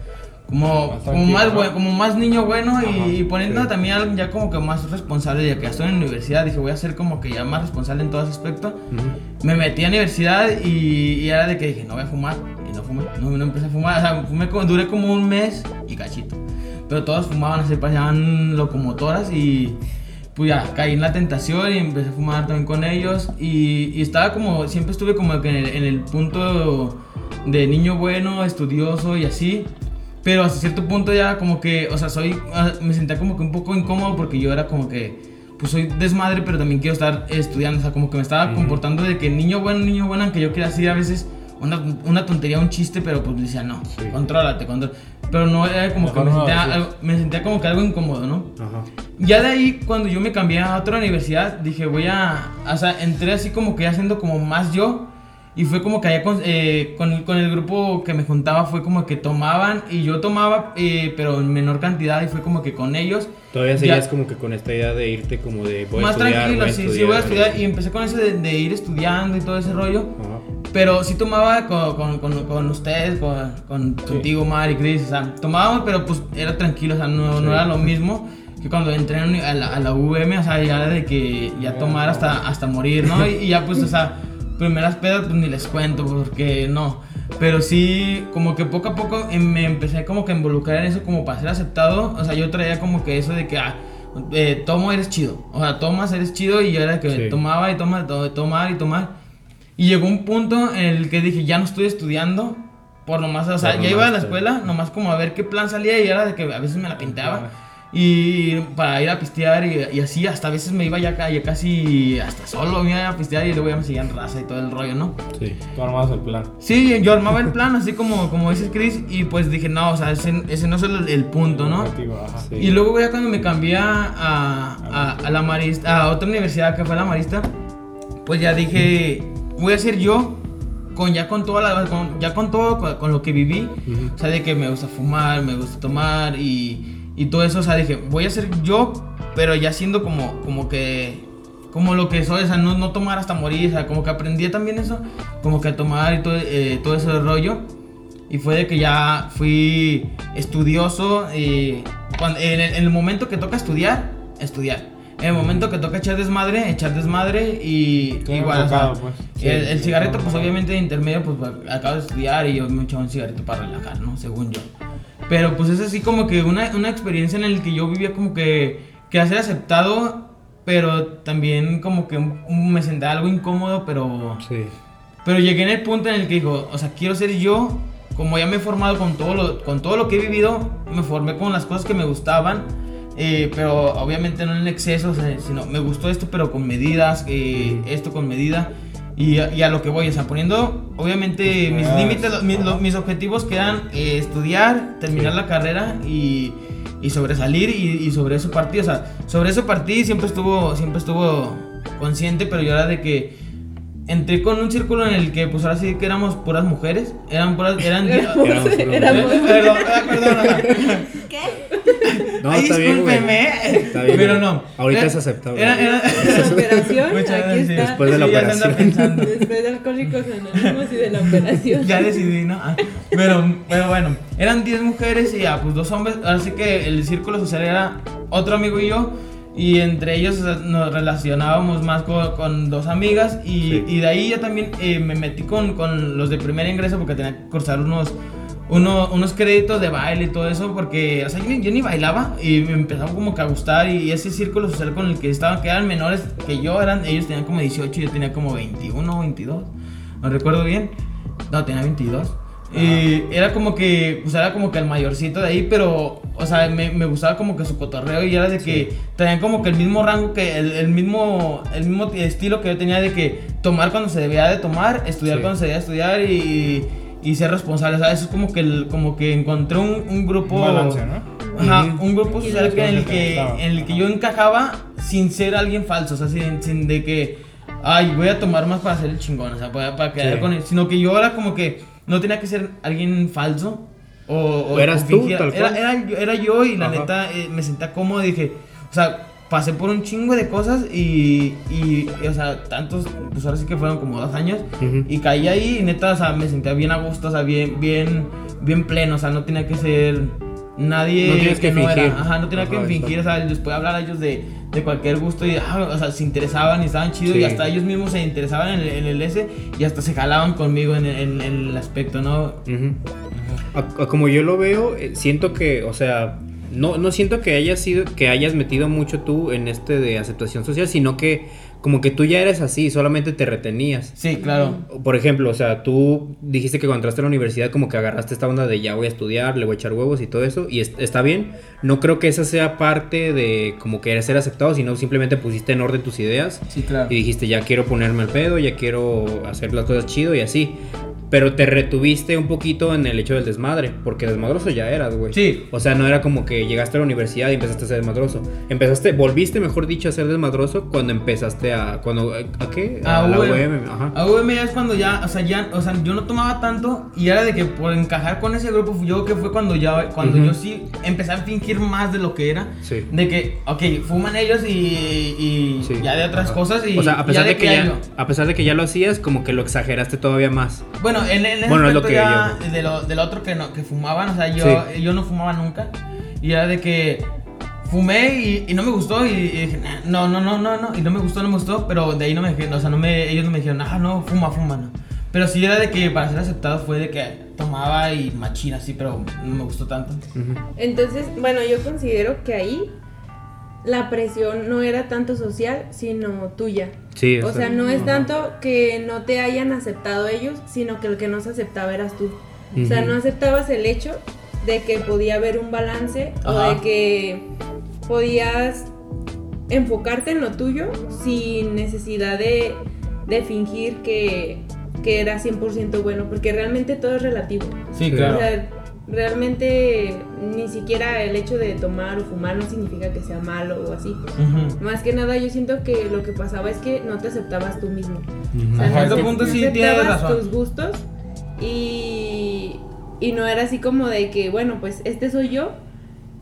Como, Más como, más ¿no? buen- como más niño bueno Ajá, y, poniendo sí. también ya como que más responsable ya que ya estoy en la universidad dije voy a ser como que ya más responsable en todo ese aspecto me metí a la universidad y, y era de que dije, no voy a fumar. Y no fumé, no, no empecé a fumar. O sea, fumé como- duré como un mes y cachito. Pero todos fumaban, se pasaban locomotoras y pues ya caí en la tentación y empecé a fumar también con ellos. Y, y estaba como, siempre estuve como que en el, en el punto de niño bueno, estudioso y así. Pero hasta cierto punto ya como que, o sea, soy, ah, me sentía como que un poco incómodo porque yo era como que, pues soy desmadre, pero también quiero estar estudiando. O sea, como que me estaba comportando de que niño bueno, niño bueno, aunque yo quería decir a veces una, una tontería, un chiste, pero pues decía, no, Sí. contrólate, control. Pero no era como Mejor que me no sentía, algo- me sentía como que algo incómodo, ¿no? Ajá. Ya de ahí, cuando yo me cambié a otra universidad, dije, voy a. O sea, entré así como que haciendo como más yo. Y fue como que allá con, eh, con, con el grupo que me juntaba, fue como que tomaban. Y yo tomaba, eh, pero en menor cantidad. Y fue como que con ellos. Todavía Ya. seguías como que con esta idea de irte como de voy más a estudiar, tranquilo, voy a sí, estudiar, sí, voy a estudiar. Y empecé con eso de, de ir estudiando y todo ese rollo. Ajá. Pero sí tomaba con, con, con, con ustedes, con, con- contigo, Mari, Cris, o sea, tomábamos, pero pues era tranquilo, o sea, no, Sí. no era lo mismo que cuando entré a la, a la, UVM, o sea, ya de que ya tomar hasta, hasta morir, ¿no? Y, y ya pues, o sea, primeras pedas pues ni les cuento, porque no. Pero sí, como que poco a poco em- me empecé como que a involucrar en eso como para ser aceptado, o sea, yo traía como que eso de que, ah, eh, tomo, eres chido, o sea, tomas, eres chido, y yo era que Sí. tomaba y toma, to- tomar y tomar. Y llegó un punto en el que dije, ya no estoy estudiando. Por nomás, o sea, Por ya iba a la escuela, nomás como a ver qué plan salía y era de que a veces me la pintaba. Y para ir a pistear y, y así, hasta a veces me iba ya, ya casi hasta solo, me iba a pistear y luego ya me seguían raza y todo el rollo, ¿no? Sí. Tú armabas el plan. Sí, yo armaba el plan, así como, como dices Chris, y pues dije, no, o sea, ese, ese no es el, el punto, ¿no? Objetivo, ajá. Sí. Y luego ya cuando me cambié a, a, a la Marista, a otra universidad que fue la Marista, pues ya dije, voy a ser yo con ya con toda la con- ya con todo con, con lo que viví, Ujú. o sea, de que me gusta fumar, me gusta tomar y, y todo eso, o sea, dije, voy a ser yo, pero ya siendo como como que como lo que soy, o sea, no, no tomar hasta morir, o sea, como que aprendí también eso, como que a tomar y todo, eh, todo ese rollo. Y fue de que ya fui estudioso y cuando, en, el, en el momento que toca estudiar, estudiar. En el momento que toca echar desmadre, echar desmadre y Todo igual. o sea, pues. el, Sí, el sí, cigarrito, pues obviamente de intermedio, pues acabo de estudiar y yo me echaba un cigarrito para relajar, ¿no? Según yo. Pero pues es así como que una, una experiencia en la que yo vivía como que, que ser aceptado, pero también como que un- un- me sentía algo incómodo, pero... Sí. Pero llegué en el punto en el que digo, o sea, quiero ser yo, como ya me he formado con todo lo, con todo lo que he vivido, me formé con las cosas que me gustaban, eh, pero obviamente no en exceso, o sea, sino me gustó esto, pero con medidas, eh, esto con medida. Y a, y a lo que voy, o sea, poniendo obviamente mis Ah, límites, mis, mis objetivos que eran eh, estudiar, terminar Sí. la carrera y, y sobresalir y, y sobre eso partí, o sea, sobre eso partí siempre estuvo, siempre estuvo consciente, pero yo era de que entré con un círculo en el que pues ahora sí que éramos puras mujeres, eran puras, eran... Éramos puras Éramos- perdón, perdón, ajá. No, Ay, está bien, güey. Está bien, Pero no. Ahorita Era- es aceptable. Era, era, La operación, Muchas aquí está. Después de la Sí, operación. Después de Alcohólicos Anónimos y de la operación. Ya decidí, ¿no? Ah, pero, pero bueno, eran 10 mujeres y ya, pues dos hombres. Así que el círculo social era otro amigo y yo. Y entre ellos nos relacionábamos más con, con dos amigas. Y, Sí. y de ahí ya también eh, me metí con, con los de primer ingreso porque tenía que cursar unos, uno, unos créditos de baile y todo eso, porque, o sea, yo, yo ni bailaba y me empezaba como que a gustar y ese círculo social con el que estaban, que eran menores que yo, eran, ellos tenían como 18 y yo tenía como 21 o 22, no recuerdo bien, no, tenía 22. Y era como que, pues era como que el mayorcito de ahí, pero, o sea, me, me gustaba como que su cotorreo y era de que tenían como que el mismo rango, que el, el mismo el mismo estilo que yo tenía de que tomar cuando se debía de tomar, estudiar Sí. cuando se debía de estudiar y, y ser responsable, o sea, eso es como que, el, como que encontré un, un grupo... Un balance, ¿no? Ajá, un grupo social que en, el que, en el que yo encajaba sin ser alguien falso, o sea, sin, sin de que, ay, voy a tomar más para ser el chingón, o sea, para, para quedar Sí. con él, sino que yo era como que no tenía que ser alguien falso. O, o- eras o tú, tal era, cual. era, yo- era yo y la Ajá. neta eh, me sentía cómodo, dije, o sea, pasé por un chingo de cosas y, y, y, o sea, tantos, pues ahora sí que fueron como dos años y caí ahí y neta, o sea, me sentía bien a gusto, o sea, bien, bien, bien pleno, o sea, no tenía que ser nadie No tienes que no era. Ajá, no tenía que fingir, o sea, les podía hablar a ellos de, de cualquier gusto y, ah, o sea, se interesaban y estaban chidos Sí. y hasta ellos mismos se interesaban en el, en el S y hasta se jalaban conmigo en, el- en- en el aspecto, ¿no? Ujú. A- a como yo lo veo, eh, siento que, o sea, no, no siento que hayas sido, que hayas metido mucho tú en este de aceptación social, sino que como que tú ya eres así, solamente te retenías. Sí, claro. Por ejemplo, o sea, tú dijiste que cuando entraste a la universidad como que agarraste esta onda de ya voy a estudiar, le voy a echar huevos y todo eso, y es- está bien. No creo que esa sea parte de como que ser aceptado, sino simplemente pusiste en orden tus ideas Sí, claro. y dijiste ya quiero ponerme el pedo, ya quiero hacer las cosas chido y así. Pero te retuviste un poquito en el hecho del desmadre, porque desmadroso ya eras, güey. Sí. O sea, no era como que llegaste a la universidad y empezaste a ser desmadroso. Empezaste, volviste, mejor dicho, a ser desmadroso cuando empezaste a... Cuando, ¿A qué? A, la UM. Ajá. A UM ya es cuando ya, o sea, ya, o sea, yo no tomaba tanto y era de que por encajar con ese grupo, yo creo que fue cuando ya, cuando yo sí empecé a fingir más de lo que era. Sí. De que, ok, fuman ellos y, y Sí. ya de otras Ajá. cosas y o sea, a pesar, de que ya, a pesar de que ya lo hacías, como que lo exageraste todavía más. Bueno, en, en ese Bueno, es lo que ya yo- de lo, del otro que, no, que fumaban, o sea, yo, Sí. yo no fumaba nunca. Y era de que fumé y, y no me gustó y, y dije, "Nah, no, no, no, no, no, y no me gustó, no me gustó, pero de ahí no me dijeron, o sea, no me, ellos no me dijeron, ah, no, fuma, fuma, no. Pero sí era de que para ser aceptado fue de que tomaba y machina, así, pero no me gustó tanto. Entonces, bueno, yo considero que ahí la presión no era tanto social, sino tuya. Sí, O o sea, no es tanto que no te hayan aceptado ellos, sino que el que no se aceptaba eras tú. O sea, no aceptabas el hecho de que podía haber un balance o de que podías enfocarte en lo tuyo sin necesidad de, de fingir que, que era 100% bueno, porque realmente todo es relativo. Sí, claro. O sea, realmente ni siquiera el hecho de tomar o fumar no significa que sea malo o así. Ujú. Más que nada yo siento que lo que pasaba es que no te aceptabas tú mismo. Ujú. O sea, Ajá, no punto no sí aceptabas razón. tus gustos y, y no era así como de que, bueno, pues este soy yo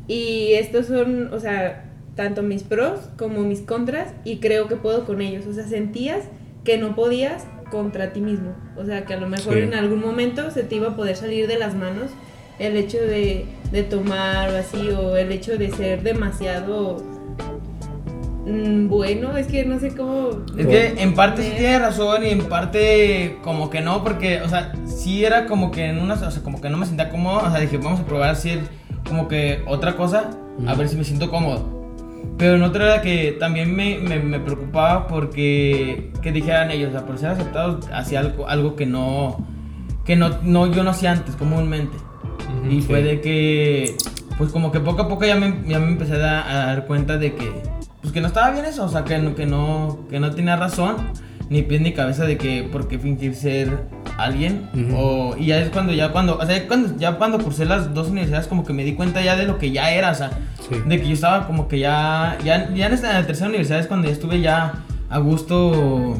y estos son, o sea, tanto mis pros como mis contras y creo que puedo con ellos. O sea, sentías que no podías contra ti mismo. O sea, que a lo mejor Sí. en algún momento se te iba a poder salir de las manos el hecho de, de tomar o así, o el hecho de ser demasiado mm, bueno. Es que no sé cómo... Es que en parte sí Me- tiene razón y en parte como que no, porque, o sea, sí era como que en una, o sea, como que no me sentía cómodo, o sea, dije, vamos a probar hacer como que otra cosa, a ver si me siento cómodo. Pero en otra era que también me, me, me preocupaba porque que dijeran ellos, o sea, por ser aceptados, hacía algo, algo que no, que no, no, yo no hacía antes comúnmente. y fue sí. de que, pues como que poco a poco ya me, ya me empecé a, a dar cuenta de que, pues que no estaba bien eso, o sea, que que no, que no tenía razón, ni pies ni cabeza de que por qué fingir ser alguien. O, y ya es cuando, ya cuando, o sea, cuando, ya cuando cursé las dos universidades como que me di cuenta ya de lo que ya era, o sea, Sí. de que yo estaba como que ya, ya, ya en esta en la tercera universidad es cuando ya estuve ya a gusto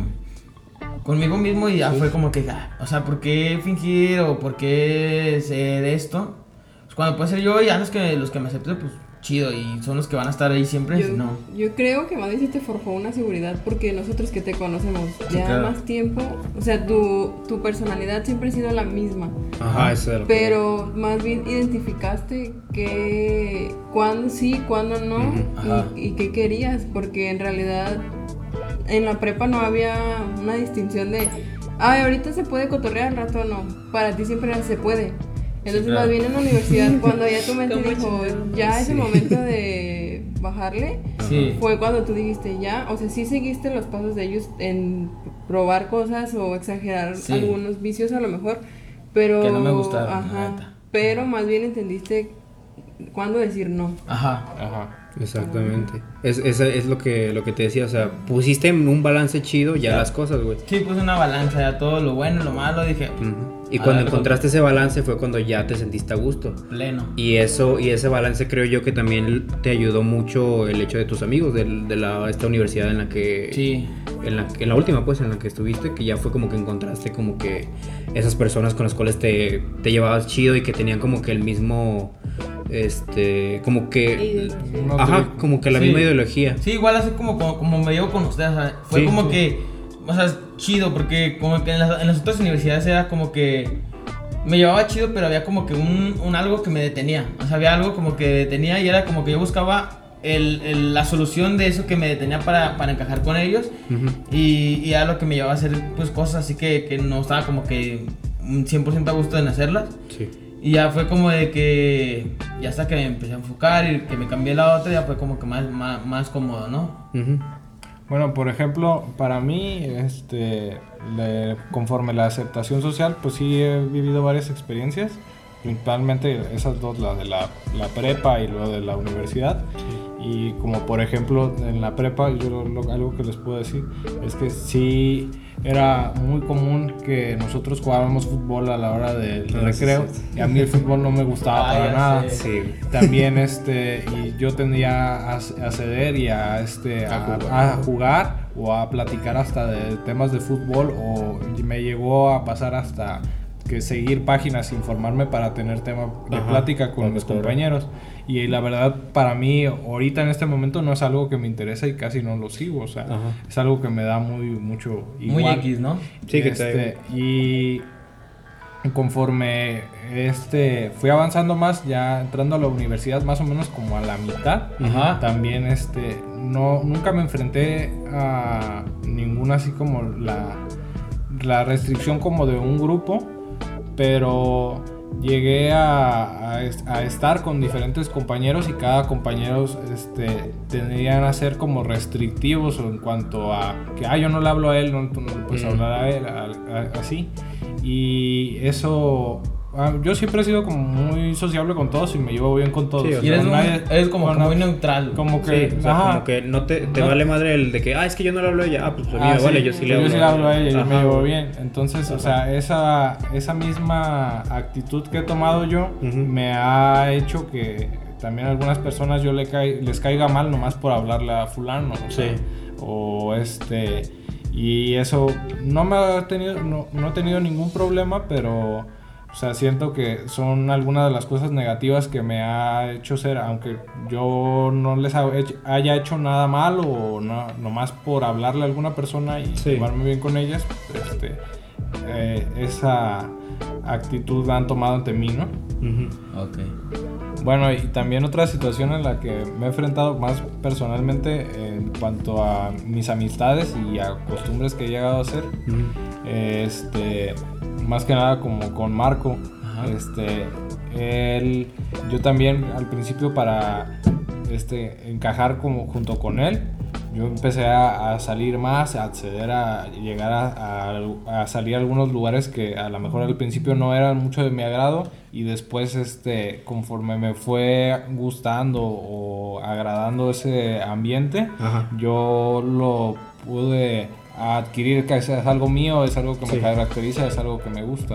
conmigo mismo y ya fue como que, ah, o sea, ¿por qué fingir o por qué ser esto? Pues cuando puede ser yo, ya los que, los que me acepten, pues chido, y son los que van a estar ahí siempre, Yo, no. yo creo que más bien sí te forjó una seguridad porque nosotros que te conocemos ya claro. más tiempo, o sea, tu, tu personalidad siempre ha sido la misma, Ajá, lo que- pero más bien identificaste que cuándo sí, cuándo no ajá. y, y qué querías, porque en realidad en la prepa no había una distinción de, ay, ahorita se puede cotorrear, al rato no, para ti siempre se puede. Entonces, claro. más bien en la universidad, cuando ya tu mente dijo, ya ese Sí. momento de bajarle, Sí. fue cuando tú dijiste ya, o sea, sí seguiste los pasos de ellos en probar cosas o exagerar Sí. algunos vicios a lo mejor, pero... Que no me gustaron, Ajá, pero más bien entendiste cuándo decir no. Ajá. Ajá. Exactamente. Es, es, es lo que lo que te decía, o sea, pusiste en un balance chido ya las cosas, güey. Sí, puse una balanza, ya todo lo bueno y lo malo, dije, Ujú. Y A cuando encontraste ese balance fue cuando ya te sentiste a gusto. pleno. Y eso y ese balance creo yo que también te ayudó mucho el hecho de tus amigos del- de, la, esta universidad en la que Sí. en la, en la última pues en la que estuviste que ya fue como que encontraste como que esas personas con las cuales te, te llevabas chido y que tenían como que el mismo este como que No ajá como que la Sí. misma ideología Sí, igual así como, como, como me llevo con ustedes, o sea, fue Sí, como sí. que, o sea, chido, porque como que en las, en las otras universidades era como que me llevaba chido, pero había como que un, un algo que me detenía, o sea, había algo como que detenía y era como que yo buscaba el, el- la solución de eso que me detenía para, para encajar con ellos Ujú. y, y era lo que me llevaba a hacer pues cosas así que, que no estaba como que un 100% a gusto en hacerlas. sí Y ya fue como de que, ya hasta que me empecé a enfocar y que me cambié la otra, ya fue como que más, más, más cómodo, ¿no? Ujú. Bueno, por ejemplo, para mí, este, conforme la aceptación social, pues sí he vivido varias experiencias, principalmente esas dos, la de la, la prepa y luego de la universidad. Y como por ejemplo en la prepa, yo lo- algo que les puedo decir es que sí era muy común que nosotros jugáramos fútbol a la hora del Ah, recreo y a mí el fútbol no me gustaba Ah, para nada. sí También este y yo tendía a, a ceder y a este A a, jugar. a jugar o a platicar hasta de temas de fútbol o me llegó a pasar hasta que seguir páginas, informarme para tener tema de Ajá, plática con mis compañeros. Y la verdad, para mí, ahorita en este momento no es algo que me interesa y casi no lo sigo. O sea, Ajá. es algo que me da muy, mucho Muy igual. X, ¿no? Sí, que Este, te- Y conforme este fui avanzando más, ya entrando a la universidad más o menos como a la mitad, Ajá. también este no nunca me enfrenté a ninguna así como la la restricción como de un grupo, pero llegué a, a es- a estar con diferentes compañeros y cada compañero este, tendrían a ser como restrictivos en cuanto a que ah, yo no le hablo a él, no, tú no le puedes Mm. hablar a él, a- así. Y eso, yo siempre he sido como muy sociable con todos y me llevo bien con todos. Sí, o Y eres, un- como muy neutral. como que, Sí, o sea, ajá. como que no te, te No. vale madre el de que, ah, es que yo no le hablo a ella. Ah, pues a mí Ah, me vale, sí, yo sí le hablo. Yo sí le hablo a ella, yo me llevo bien. Entonces, o sea, esa, esa misma actitud que he tomado yo me ha hecho que también a algunas personas yo le cai- les caiga mal nomás por hablarle a fulano. O, sea, Sí. o este... Y eso no me ha tenido, no, no he tenido ningún problema, pero... O sea, siento que son algunas de las cosas negativas que me ha hecho ser, aunque yo no les haya hecho nada malo o no, nomás por hablarle a alguna persona y Sí. llevarme bien con ellas, este, eh, esa actitud la han tomado ante mí, ¿no? Ok. Bueno, y también otra situación en la que me he enfrentado más personalmente en cuanto a mis amistades y a costumbres que he llegado a hacer, este, más que nada como con Marco, Ajá. este, él, yo también al principio para, este, encajar como junto con él, yo empecé a, a salir más, a acceder a llegar a, a- a salir a algunos lugares que a lo mejor al principio no eran mucho de mi agrado y después este conforme me fue gustando o agradando ese ambiente Ajá. yo lo pude adquirir que es, algo mío, es algo que me Sí. caracteriza, es algo que me gusta.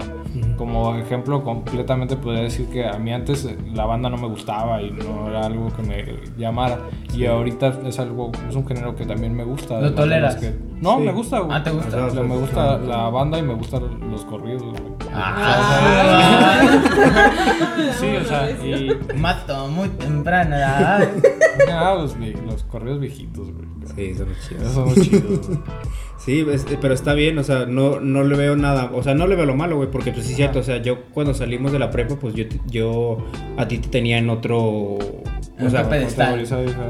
Como ejemplo, completamente podría decir que a mí antes eh, la banda no me gustaba y no era algo que me llamara. Y ahorita es algo, es un género que también me gusta. ¿Lo toleras? que- no, Sí. me gusta. güey. Ah, ¿te gusta? O sea, me gusta la banda y me gustan los corridos. güey. Ah, Sí, o sea, y Mato muy temprano. ah, los, los corridos viejitos, güey. Sí, son chidos. Son chidos. güey. Sí, es- pero está bien, o sea, no, no le veo nada, o sea, no le veo lo malo, güey, porque pues sí es cierto, o sea, yo cuando salimos de la prepa, pues yo, yo a ti te tenía en otro... O sea.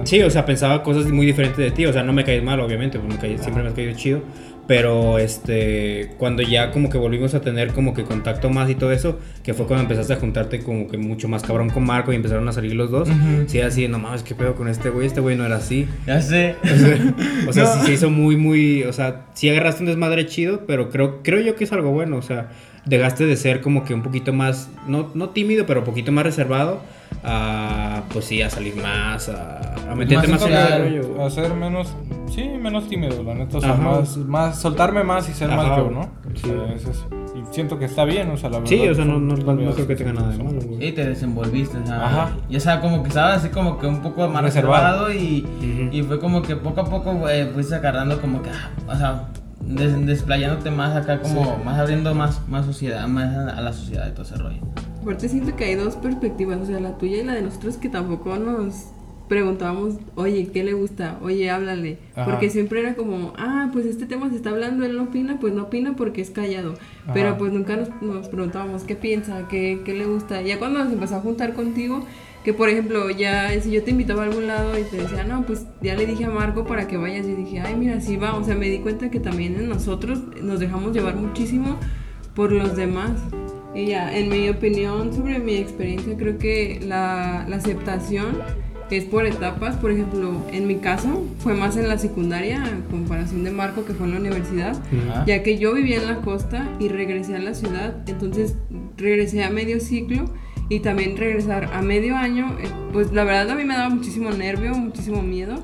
Sí, o sea, pensaba cosas muy diferentes de ti, o sea, no me caes mal, obviamente, pues me caes- siempre me has caído chido, Pero este, cuando ya como que volvimos a tener como que contacto más y todo eso, que fue cuando empezaste a juntarte como que mucho más cabrón con Marco y empezaron a salir los dos. Ujú. Sí, así, no mames, qué pedo con este güey, este güey no era así. Ya sé. O sea, No. sí se hizo muy, muy, o sea, sí agarraste un desmadre chido, pero creo, creo yo que es algo bueno, o sea, dejaste de ser como que un poquito más, no, no tímido, pero un poquito más reservado, a, pues sí, a salir más, a, a meterte más, Más en el rollo. A ser menos, sí, menos tímido, la neta. O sea, más, más, soltarme más y ser Ajá, más yo. ¿no? O Sí. sea, eso es- y siento que está bien, o sea, la verdad. Sí, o sea, no, no, no, no creo que tenga nada de malo, güey. Sí, te desenvolviste, o sea, Ajá. y o sea, como que estabas así como que un poco más Reservado. reservado, y, Ujú. y fue como que poco a poco güey, fuiste agarrando como que, ah, o sea, des- desplayándote más acá, como más abriendo más, más sociedad, más a, a la sociedad y todo ese rollo. Aparte siento que hay dos perspectivas, o sea, la tuya y la de nosotros que tampoco nos preguntábamos, oye, ¿qué le gusta? Oye, háblale. Ajá. Porque siempre era como, ah, pues este tema se está hablando, él no opina, pues no opina porque es callado. Ajá. Pero pues nunca nos, nos preguntábamos qué piensa, qué, qué le gusta. Ya cuando nos empezó a juntar contigo, que por ejemplo, ya si yo te invitaba a algún lado y te decía, no, pues ya le dije a Marco para que vayas, y dije, ay, mira, sí va. O sea, me di cuenta que también nosotros nos dejamos llevar muchísimo por los demás. Y ya, en mi opinión sobre mi experiencia, creo que la, la aceptación es por etapas. Por ejemplo, en mi caso fue más en la secundaria, a comparación de Marco, que fue en la universidad, Ajá. ya que yo vivía en la costa y regresé a la ciudad. Entonces regresé a medio ciclo y también regresar a medio año, eh, pues la verdad a mí me daba muchísimo nervio, muchísimo miedo,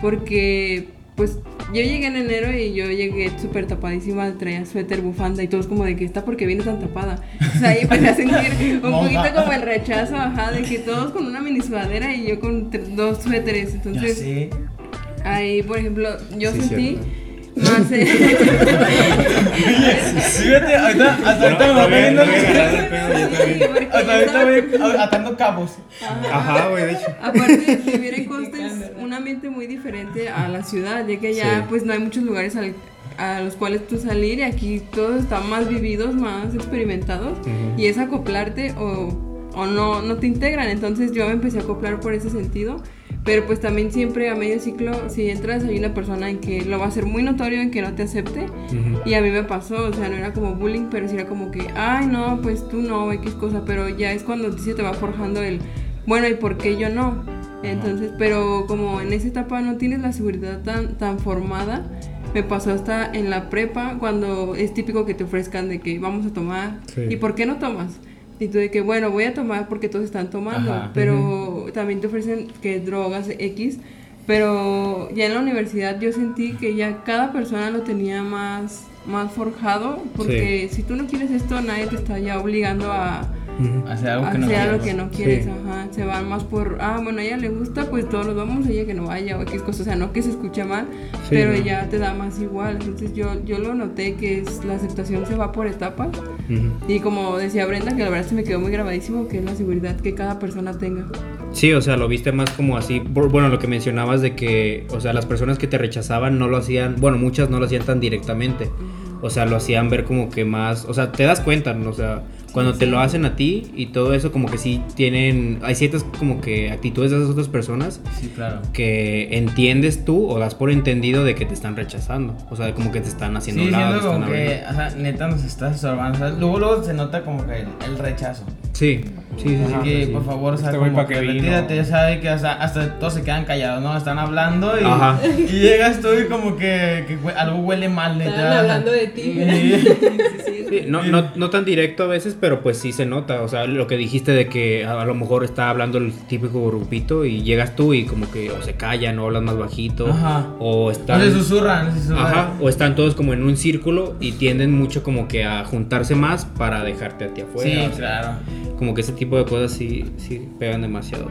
porque pues yo llegué en enero y yo llegué súper tapadísima, traía suéter, bufanda y todos como de que está porque viene tan tapada. O sea, ahí empecé a sentir un poquito como el rechazo, ajá, de que todos con una mini sudadera y yo con dos suéteres. Entonces, ahí, por ejemplo, yo Sí, sentí cierto. Más... eh, Fíjate, ahorita, hasta ahorita me va porque Hasta ahorita voy atando cabos. Ajá, güey, de hecho. Aparte, vivir en costa es un ambiente muy diferente a la ciudad, ya que allá pues no hay muchos lugares al- a los cuales tú salir y aquí todos están más vividos, más experimentados y es acoplarte o, o no, no te integran. Entonces yo me empecé a acoplar por ese sentido. Pero pues también siempre a medio ciclo, si entras, hay una persona en que lo va a ser muy notorio en que no te acepte. Y a mí me pasó, o sea, no era como bullying, pero sí era como que, ay, no, pues tú no, X cosa, pero ya es cuando se te va forjando el, bueno, ¿y por qué yo no? Entonces, pero como en esa etapa no tienes la seguridad tan, tan formada, me pasó hasta en la prepa, cuando es típico que te ofrezcan de que vamos a tomar, Sí. ¿y por qué no tomas? Y tú de que, bueno, voy a tomar porque todos están tomando, Ajá. pero también te ofrecen que drogas X, pero ya en la universidad yo sentí que ya cada persona lo tenía más, más forjado, porque si tú no quieres esto, nadie te está ya obligando a Ujú. Hacer algo que no algo quieres. que no quieres, Sí. ajá. Se van más por, ah, bueno, a ella le gusta, pues todos nos vamos, ella que no vaya, o X cosas, o sea, no que se escuche mal, Sí, pero no. ya te da más igual. Entonces yo, yo lo noté que es, la aceptación se va por etapas. Ujú. Y como decía Brenda, que la verdad se me quedó muy grabadísimo, que es la seguridad que cada persona tenga. Sí, o sea, lo viste más como así, bueno, lo que mencionabas de que, o sea, las personas que te rechazaban no lo hacían, bueno, muchas no lo hacían tan directamente, o sea, lo hacían ver como que más, o sea, te das cuenta, ¿no? o sea, cuando te lo hacen a ti y todo eso como que sí tienen, hay ciertas como que actitudes de esas otras personas Sí, claro. que entiendes tú o das por entendido de que te están rechazando, o sea, como que te están haciendo Sí, lado, te están como que, o sea, neta nos estás estorbando. o sea, luego, luego se nota como que el, el rechazo. Sí, sí, sí, Así sí, que, sí. por favor, o sea, Este como que retírate, ya sabes que hasta, hasta todos se quedan callados, ¿no? Están hablando y, Ajá. y llegas tú y como que, algo huele mal, neta. Estaban hablando de ti. Sí. Sí, no, no, no tan directo a veces, pero pues sí se nota. O sea, lo que dijiste de que a, lo mejor está hablando el típico grupito y llegas tú y como que o se callan o hablan más bajito. Ajá. O No están. se susurran, se susurran. Ajá, o están todos como en un círculo y tienden mucho como que a juntarse más para dejarte a ti afuera. Sí, sea, claro. Como que ese tipo de cosas sí, sí pegan demasiado.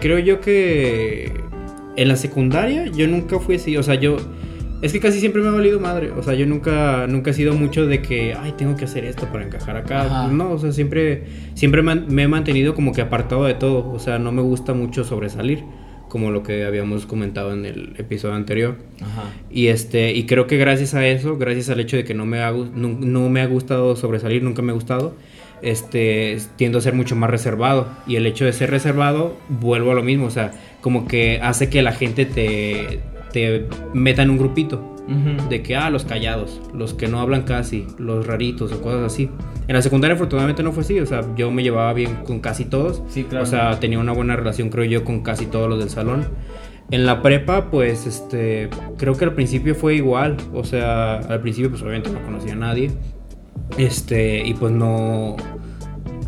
Creo yo que en la secundaria yo nunca fui así, o sea, yo... Es que casi siempre me ha valido madre, o sea, yo nunca, nunca he sido mucho de que, ay, tengo que hacer esto para encajar acá. Ajá. No, o sea, siempre, siempre me, he mantenido como que apartado de todo, o sea, no me gusta mucho sobresalir, como lo que habíamos comentado en el episodio anterior. Ajá. Y este y creo que gracias a eso, gracias al hecho de que no me ha, no, no me ha gustado sobresalir, nunca me ha gustado, este tiendo a ser mucho más reservado y el hecho de ser reservado vuelvo a lo mismo, o sea, como que hace que la gente te te meta en un grupito. De que, ah, los callados, los que no hablan casi, los raritos o cosas así. En la secundaria afortunadamente no fue así, o sea, yo me llevaba bien con casi todos. Sí, claro. O sea, tenía una buena relación, creo yo, con casi todos los del salón. En la prepa, pues, este, creo que al principio fue igual, o sea, al principio, pues, obviamente no conocía a nadie. Este, y pues no...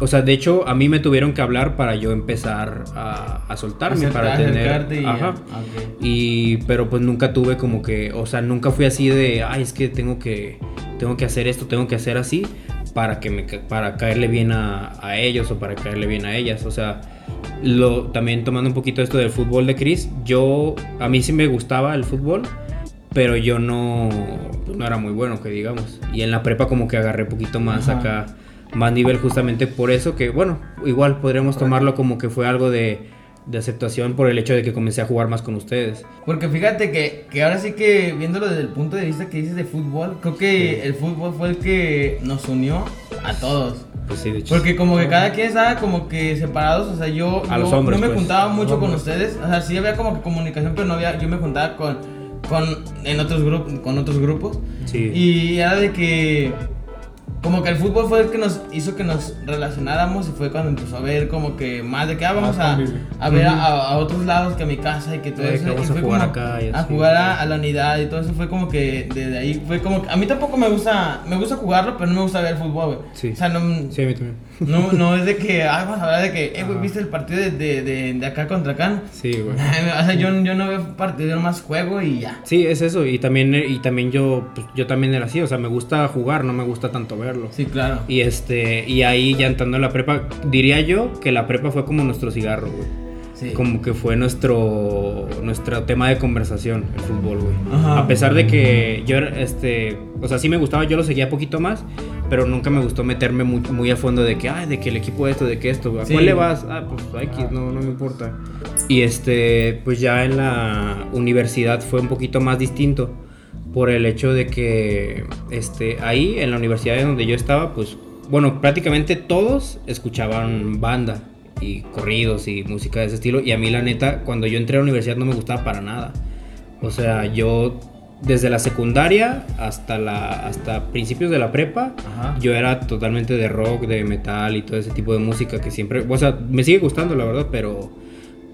O sea, de hecho, a mí me tuvieron que hablar para yo empezar a, a soltarme, para tener... Y- Ajá. ah, ok. Y, pero pues nunca tuve como que, o sea, nunca fui así de, ay, es que tengo que, tengo que hacer esto, tengo que hacer así para que me, para caerle bien a, a ellos o para caerle bien a ellas. O sea, lo, también tomando un poquito esto del fútbol de Chris, yo, a mí sí me gustaba el fútbol, pero yo no, pues, no era muy bueno, que digamos. Y en la prepa como que agarré un poquito más Ajá. acá, más nivel justamente por eso que, bueno, igual podríamos tomarlo como que fue algo de, de aceptación por el hecho de que comencé a jugar más con ustedes. Porque fíjate que, que ahora sí que viéndolo desde el punto de vista que dices de fútbol, creo que el fútbol fue el que nos unió a todos. Pues sí, de hecho. Porque como que cada quien estaba como que separados, o sea, yo, A yo los hombres, no me pues. juntaba mucho con ustedes, o sea, sí había como que comunicación, pero no había, yo me juntaba con, con, en otros grupos, con otros grupos, Sí. y era de que, como que el fútbol fue el que nos hizo que nos relacionáramos y fue cuando empezó a ver como que más de que ah, vamos Más a, a ver a, a otros lados que a mi casa y que todo que eso, vamos y a jugar como acá y a así. jugar a, a la unidad y todo eso fue como que desde ahí fue como que, a mí tampoco me gusta, me gusta jugarlo, pero no me gusta ver fútbol, güey. Sí. O sea, no, Sí, a mí también. No, no es de que, ay, vamos a hablar de que, eh, güey. ¿viste el partido de, de, de, de acá contra acá? Sí, güey. o sea, yo, yo no veo partido, yo nomás juego y ya. Sí, es eso. Y también, y también yo, pues, yo también era así. O sea, me gusta jugar, no me gusta tanto verlo. Sí, claro. Y este, y ahí ya entrando en la prepa, diría yo que la prepa fue como nuestro cigarro, güey. Sí. Como que fue nuestro, nuestro tema de conversación, el fútbol, güey. Ajá. A pesar de que yo, era, este, o sea, sí me gustaba, yo lo seguía poquito más, pero nunca me gustó meterme muy, muy a fondo de que, ay, de que el equipo esto, de que esto, ¿a Sí. cuál le vas? Ah, pues X, no, no me importa. Y este, pues ya en la universidad fue un poquito más distinto por el hecho de que, este, ahí en la universidad en donde yo estaba, pues, bueno, prácticamente todos escuchaban banda y corridos y música de ese estilo. Y a mí la neta, cuando yo entré a la universidad no me gustaba para nada. O sea, yo desde la secundaria hasta, la, hasta principios de la prepa, Ajá. yo era totalmente de rock, de metal y todo ese tipo de música que siempre, o sea, me sigue gustando la verdad, pero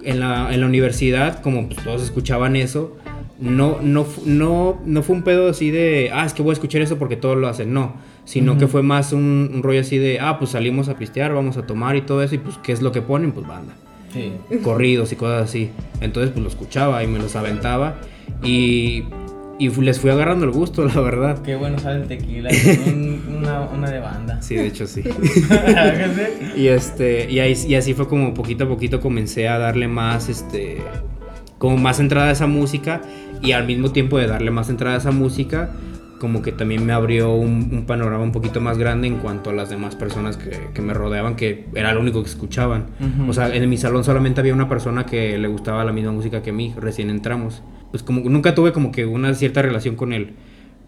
en la, en la universidad, como pues, todos escuchaban eso, no, no, no, no fue un pedo así de, ah, es que voy a escuchar eso porque todos lo hacen, no, sino que fue más un, un rollo así de, ah, pues salimos a pistear, vamos a tomar y todo eso, y pues, ¿qué es lo que ponen? Pues banda Sí. corridos y cosas así. Entonces pues lo escuchaba y me los aventaba y, y les fui agarrando el gusto, la verdad. Qué bueno sale el tequila, un- una, una de banda. Sí, de hecho sí. ¿Sí? y este y, ahí, y así fue como poquito a poquito comencé a darle más este como más entrada a esa música y al mismo tiempo de darle más entrada a esa música como que también me abrió un, un panorama un poquito más grande en cuanto a las demás personas que, que me rodeaban, que era lo único que escuchaban. O sea, en mi salón solamente había una persona que le gustaba la misma música que a mí, recién entramos. Pues como nunca tuve como que una cierta relación con él.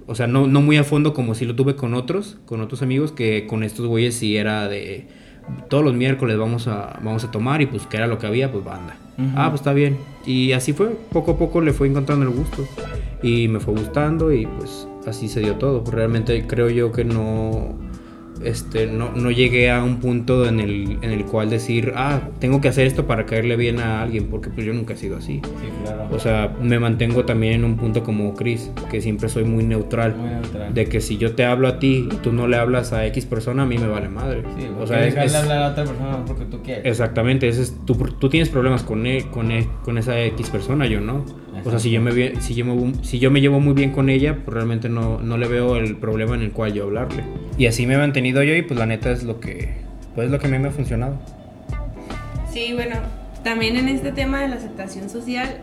O sea, no, no muy a fondo como si lo tuve con otros, con otros amigos, que con estos güeyes sí era de todos los miércoles vamos a, vamos a tomar y pues que era lo que había, pues banda. Ah, pues está bien. Y así fue, poco a poco le fue encontrando el gusto y me fue gustando y pues así se dio todo. Realmente creo yo que no, este, no, no llegué a un punto en el, en el cual decir, ah, tengo que hacer esto para caerle bien a alguien, porque pues yo nunca he sido así. Sí, claro. O sea, me mantengo también en un punto como Chris, que siempre soy muy neutral. Muy neutral. De que si yo te hablo a ti y tú no le hablas a X persona, a mí me vale madre. Sí, o sea, es- es- hablar a otra persona porque tú quieres. exactamente, ese es, tú, tú tienes problemas con, él, con, él- con esa X persona, yo no. O sea, si yo, me, si, yo me, si yo me llevo muy bien con ella, pues realmente no, no le veo el problema en el cual yo hablarle. Y así me he mantenido yo y pues la neta es lo que, pues es lo que a mí me ha funcionado. Sí, bueno, también en este tema de la aceptación social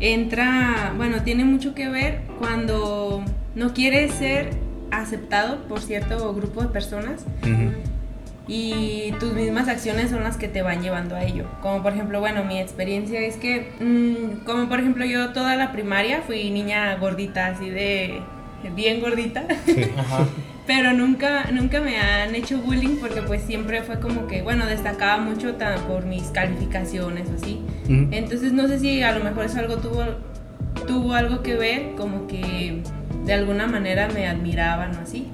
entra, bueno, tiene mucho que ver cuando no quieres ser aceptado por cierto grupo de personas. Y tus mismas acciones son las que te van llevando a ello. Como por ejemplo, bueno, mi experiencia es que, mm, como por ejemplo yo toda la primaria fui niña gordita, así de bien gordita. Ajá. Pero nunca, nunca me han hecho bullying porque pues siempre fue como que, bueno, destacaba mucho por mis calificaciones o así. Entonces no sé si a lo mejor eso algo tuvo tuvo algo que ver, como que de alguna manera me admiraban o así.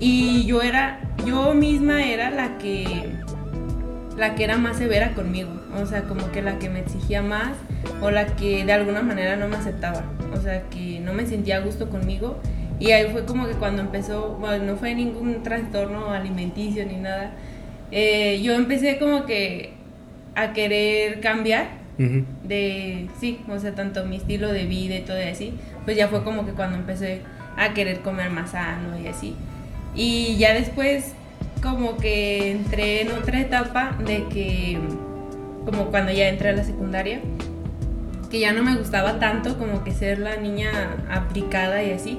Y yo era, yo misma era la que, la que era más severa conmigo. O sea, como que la que me exigía más o la que de alguna manera no me aceptaba. O sea, que no me sentía a gusto conmigo. Y ahí fue como que cuando empezó, bueno, no fue ningún trastorno alimenticio ni nada. eh, yo empecé como que a querer cambiar de, sí, o sea, tanto mi estilo de vida y todo y así, pues ya fue como que cuando empecé a querer comer más sano y así. Y ya después como que entré en otra etapa de que, como cuando ya entré a la secundaria, que ya no me gustaba tanto como que ser la niña aplicada y así.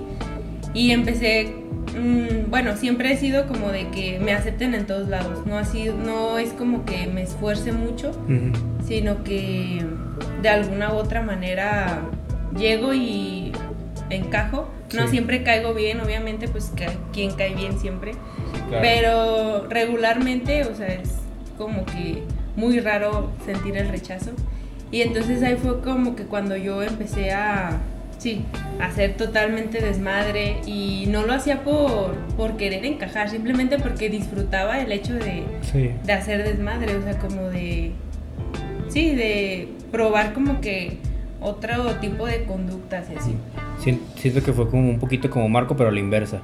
Y empecé, mm, bueno, siempre he sido como de que me acepten en todos lados, no, así, no es como que me esfuerce mucho, sino que de alguna u otra manera llego y encajo. No Sí. siempre caigo bien, obviamente, pues ca- quien cae bien siempre. Claro. Pero regularmente, o sea, es como que muy raro sentir el rechazo. Y entonces ahí fue como que cuando yo empecé a, sí, a hacer totalmente desmadre y no lo hacía por, por querer encajar, simplemente porque disfrutaba el hecho de, Sí. de hacer desmadre, o sea, como de, sí, de probar como que otro tipo de conductas y así. Sien- Siento que fue como un poquito como Marco, pero a la inversa.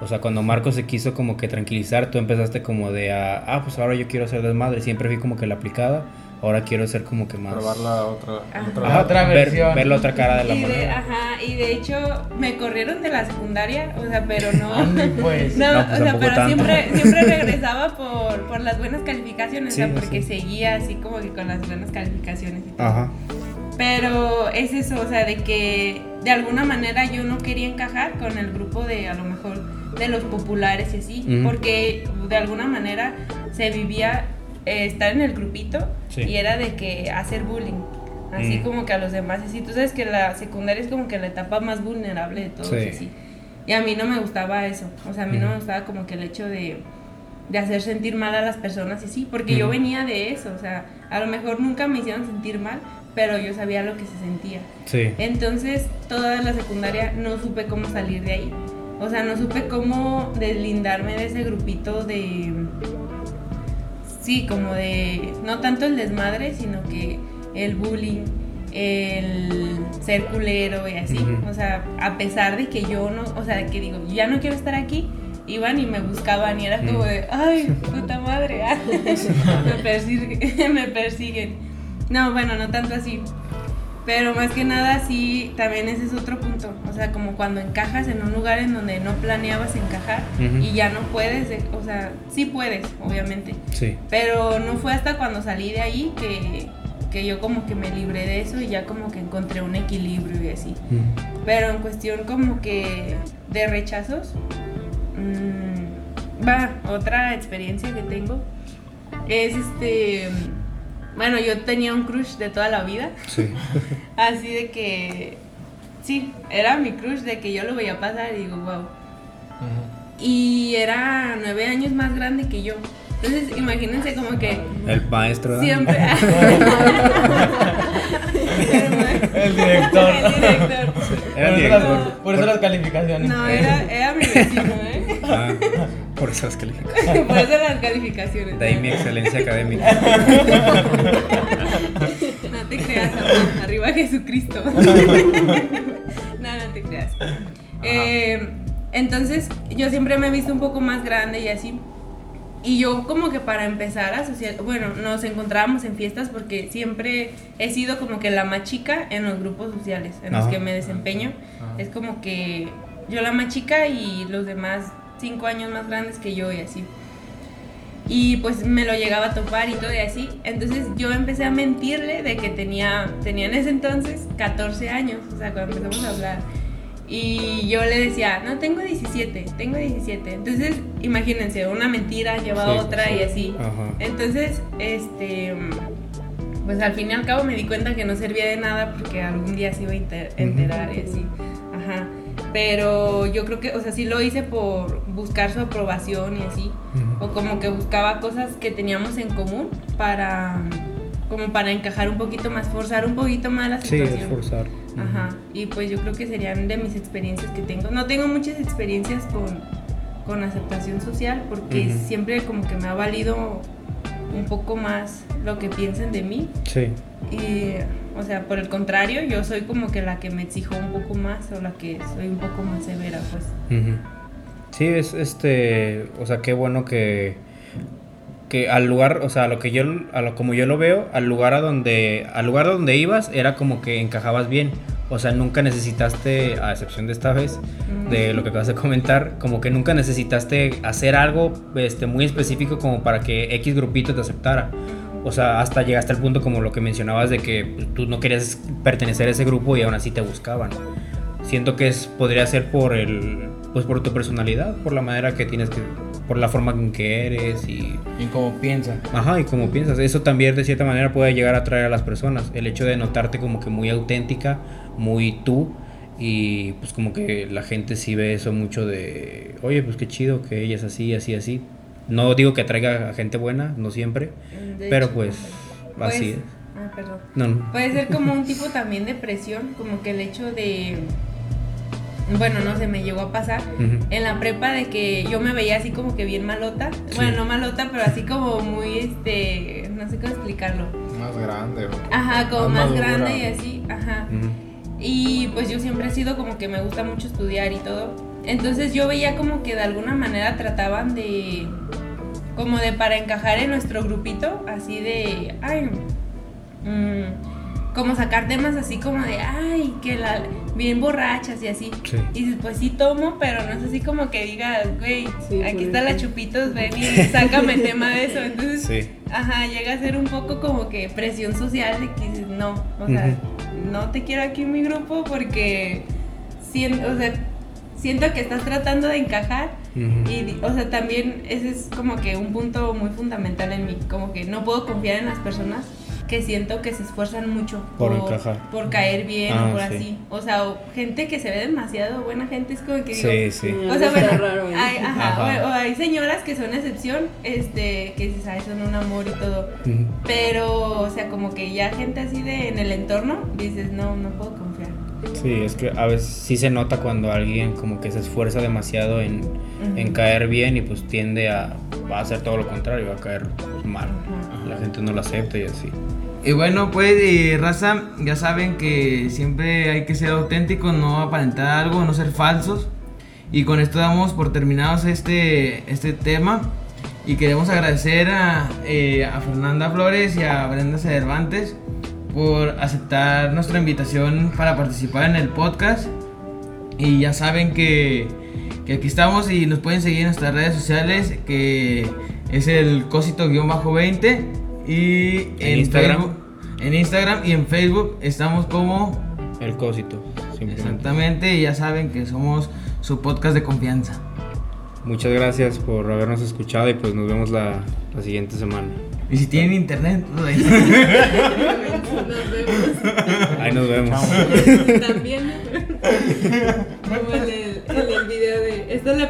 O sea, cuando Marco se quiso como que tranquilizar, tú empezaste como de, a, ah, pues ahora yo quiero hacer desmadre. Siempre fui como que la aplicada, ahora quiero ser como que más... Probar la otra, Ajá. otra Ajá, Otra ver, versión. ver la otra cara de la Y de, moneda. ajá, y de hecho me corrieron de la secundaria, o sea, pero no. Ande, pues. No, No, pues, o sea, pero tanto. siempre, siempre regresaba por, por las buenas calificaciones, Sí, o sea, porque sí. seguía así como que con las buenas calificaciones y todo. Ajá. Pero es eso, o sea, de que de alguna manera yo no quería encajar con el grupo de, a lo mejor, de los populares y así, porque de alguna manera se vivía eh, estar en el grupito Sí. y era de que hacer bullying, así Mm. como que a los demás, y así, tú sabes que la secundaria es como que la etapa más vulnerable de todos, Sí. y así. Y a mí no me gustaba eso, o sea, a mí no me gustaba como que el hecho de, de hacer sentir mal a las personas y sí, porque yo venía de eso, o sea, a lo mejor nunca me hicieron sentir mal, pero yo sabía lo que se sentía. Sí. Entonces, toda la secundaria no supe cómo salir de ahí. O sea, no supe cómo deslindarme de ese grupito de... Sí, como de... No tanto el desmadre, sino que el bullying, el ser culero y así. O sea, a pesar de que yo no... O sea, que digo, ya no quiero estar aquí, iban y me buscaban y era como Mm. de, ay, puta madre, ah, me, persiguen, me persiguen. No, bueno, no tanto así. Pero más que nada sí, también ese es otro punto. O sea, como cuando encajas en un lugar en donde no planeabas encajar y ya no puedes, de- o sea, sí puedes, obviamente. Sí. Pero no fue hasta cuando salí de ahí que, que yo como que me libré de eso y ya como que encontré un equilibrio y así. Pero en cuestión como que de rechazos, mm, va, otra experiencia que tengo es este, bueno, yo tenía un crush de toda la vida, Sí. así de que, sí, era mi crush de que yo lo veía pasar y digo, wow. Y era nueve años más grande que yo. Entonces, imagínense como que El maestro. siempre... El director. El director. Era eso director. las, por eso las calificaciones. No, era, era mi vecino, ¿eh? Ah, por eso las calificaciones. Por eso las calificaciones. De ahí mi excelencia académica. No te creas, amor. Arriba Jesucristo. no, no te creas. Eh, entonces, yo siempre me he visto un poco más grande y así. Y yo como que para empezar a social, bueno, nos encontrábamos en fiestas porque siempre he sido como que la más chica en los grupos sociales en los Ajá. que me desempeño. Ajá. Es como que yo la más chica y los demás cinco años más grandes que yo y así. Y pues me lo llegaba a topar y todo y así. Entonces yo empecé a mentirle de que tenía, tenía en ese entonces 14 años, o sea, cuando empezamos a hablar. Y yo le decía, no, tengo 17, tengo 17. Entonces, imagínense, una mentira lleva a Sí, otra y así. Ajá. Entonces, este, pues al fin y al cabo me di cuenta que no servía de nada porque algún día se iba a enter- enterar y así. Ajá. Pero yo creo que, o sea, sí lo hice por buscar su aprobación y así. O como que buscaba cosas que teníamos en común para, como para encajar un poquito más, forzar un poquito más la Sí, situación. es forzar. Ajá, y pues yo creo que serían de mis experiencias que tengo. No tengo muchas experiencias con, con aceptación social porque siempre como que me ha valido un poco más lo que piensen de mí. Sí. Y, o sea, por el contrario, yo soy como que la que me exijo un poco más o la que soy un poco más severa, pues. Sí, es este, o sea, qué bueno que que al lugar, o sea, a lo que yo a lo como yo lo veo, al lugar a donde al lugar donde ibas era como que encajabas bien. O sea, nunca necesitaste, a excepción de esta vez, de lo que acabas de comentar, como que nunca necesitaste hacer algo este, muy específico como para que X grupito te aceptara. O sea, hasta llegaste al punto como lo que mencionabas de que tú no querías pertenecer a ese grupo y aún así te buscaban. Siento que es, podría ser por el, pues por tu personalidad, por la manera que tienes que, por la forma en que eres y, Y como piensa. ajá, y como piensas. Eso también de cierta manera puede llegar a atraer a las personas. El hecho de notarte como que muy auténtica, muy tú y pues como que la gente sí ve eso mucho de, oye, pues qué chido que ella es así, así, así. No digo que atraiga a gente buena, no siempre, De pero hecho, pues pues- así es. ah, perdón. No, no. Puede ser como un tipo también de presión, como que el hecho de, bueno, no sé, me llegó a pasar en la prepa de que yo me veía así como que bien malota, Sí. bueno, no malota, pero así como muy, este, no sé cómo explicarlo. Más grande. ¿o? Ajá, como Más grande y así, ajá. Y pues yo siempre he sido como que me gusta mucho estudiar y todo. Entonces yo veía como que de alguna manera trataban de, como de para encajar en nuestro grupito, así de, ay, mm, como sacar temas así como de, ay, que la, bien borrachas y así. Sí. Y dices, pues sí tomo, pero no es así como que digas, güey, Sí, aquí está la chupitos, ven y sácame tema de eso. Entonces, Sí. Ajá, llega a ser un poco como que presión social de que dices, no, o sea, no te quiero aquí en mi grupo porque siento, o sea, siento que estás tratando de encajar y, o sea, también ese es como que un punto muy fundamental en mí, como que no puedo confiar en las personas que siento que se esfuerzan mucho Por encajar. por caer bien Ah, o por sí. así, o sea, o gente que se ve demasiado buena gente es como que digo, Sí, sí. Mm, o sea, bueno, raro, ¿eh? hay, ajá, Ajá. O, o hay señoras que son excepción, este, que dices, ay, son un amor y todo. Pero, o sea, como que ya gente así de en el entorno, dices, no, no puedo confiar. Sí, es que a veces sí se nota cuando alguien como que se esfuerza demasiado en, en caer bien y pues tiende a, va a hacer todo lo contrario, va a caer pues, mal. Ujú. La gente no lo acepta y así. Y bueno, pues, eh, raza, ya saben que siempre hay que ser auténticos, no aparentar algo, no ser falsos. Y con esto damos por terminados este, este tema. Y queremos agradecer a, eh, a Fernanda Flores y a Brenda Cervantes por aceptar nuestra invitación para participar en el podcast. Y ya saben que, que aquí estamos y nos pueden seguir en nuestras redes sociales, que es el cosito-20. Y en, Instagram. Facebook- en Instagram y en Facebook estamos como... El cosito. Exactamente, y ya saben que somos su podcast de confianza. Muchas gracias por habernos escuchado y pues nos vemos la, la siguiente semana. Y si tienen internet, pues ahí- Nos vemos. Ahí nos vemos. También. Como en el, en el video de. Esta es la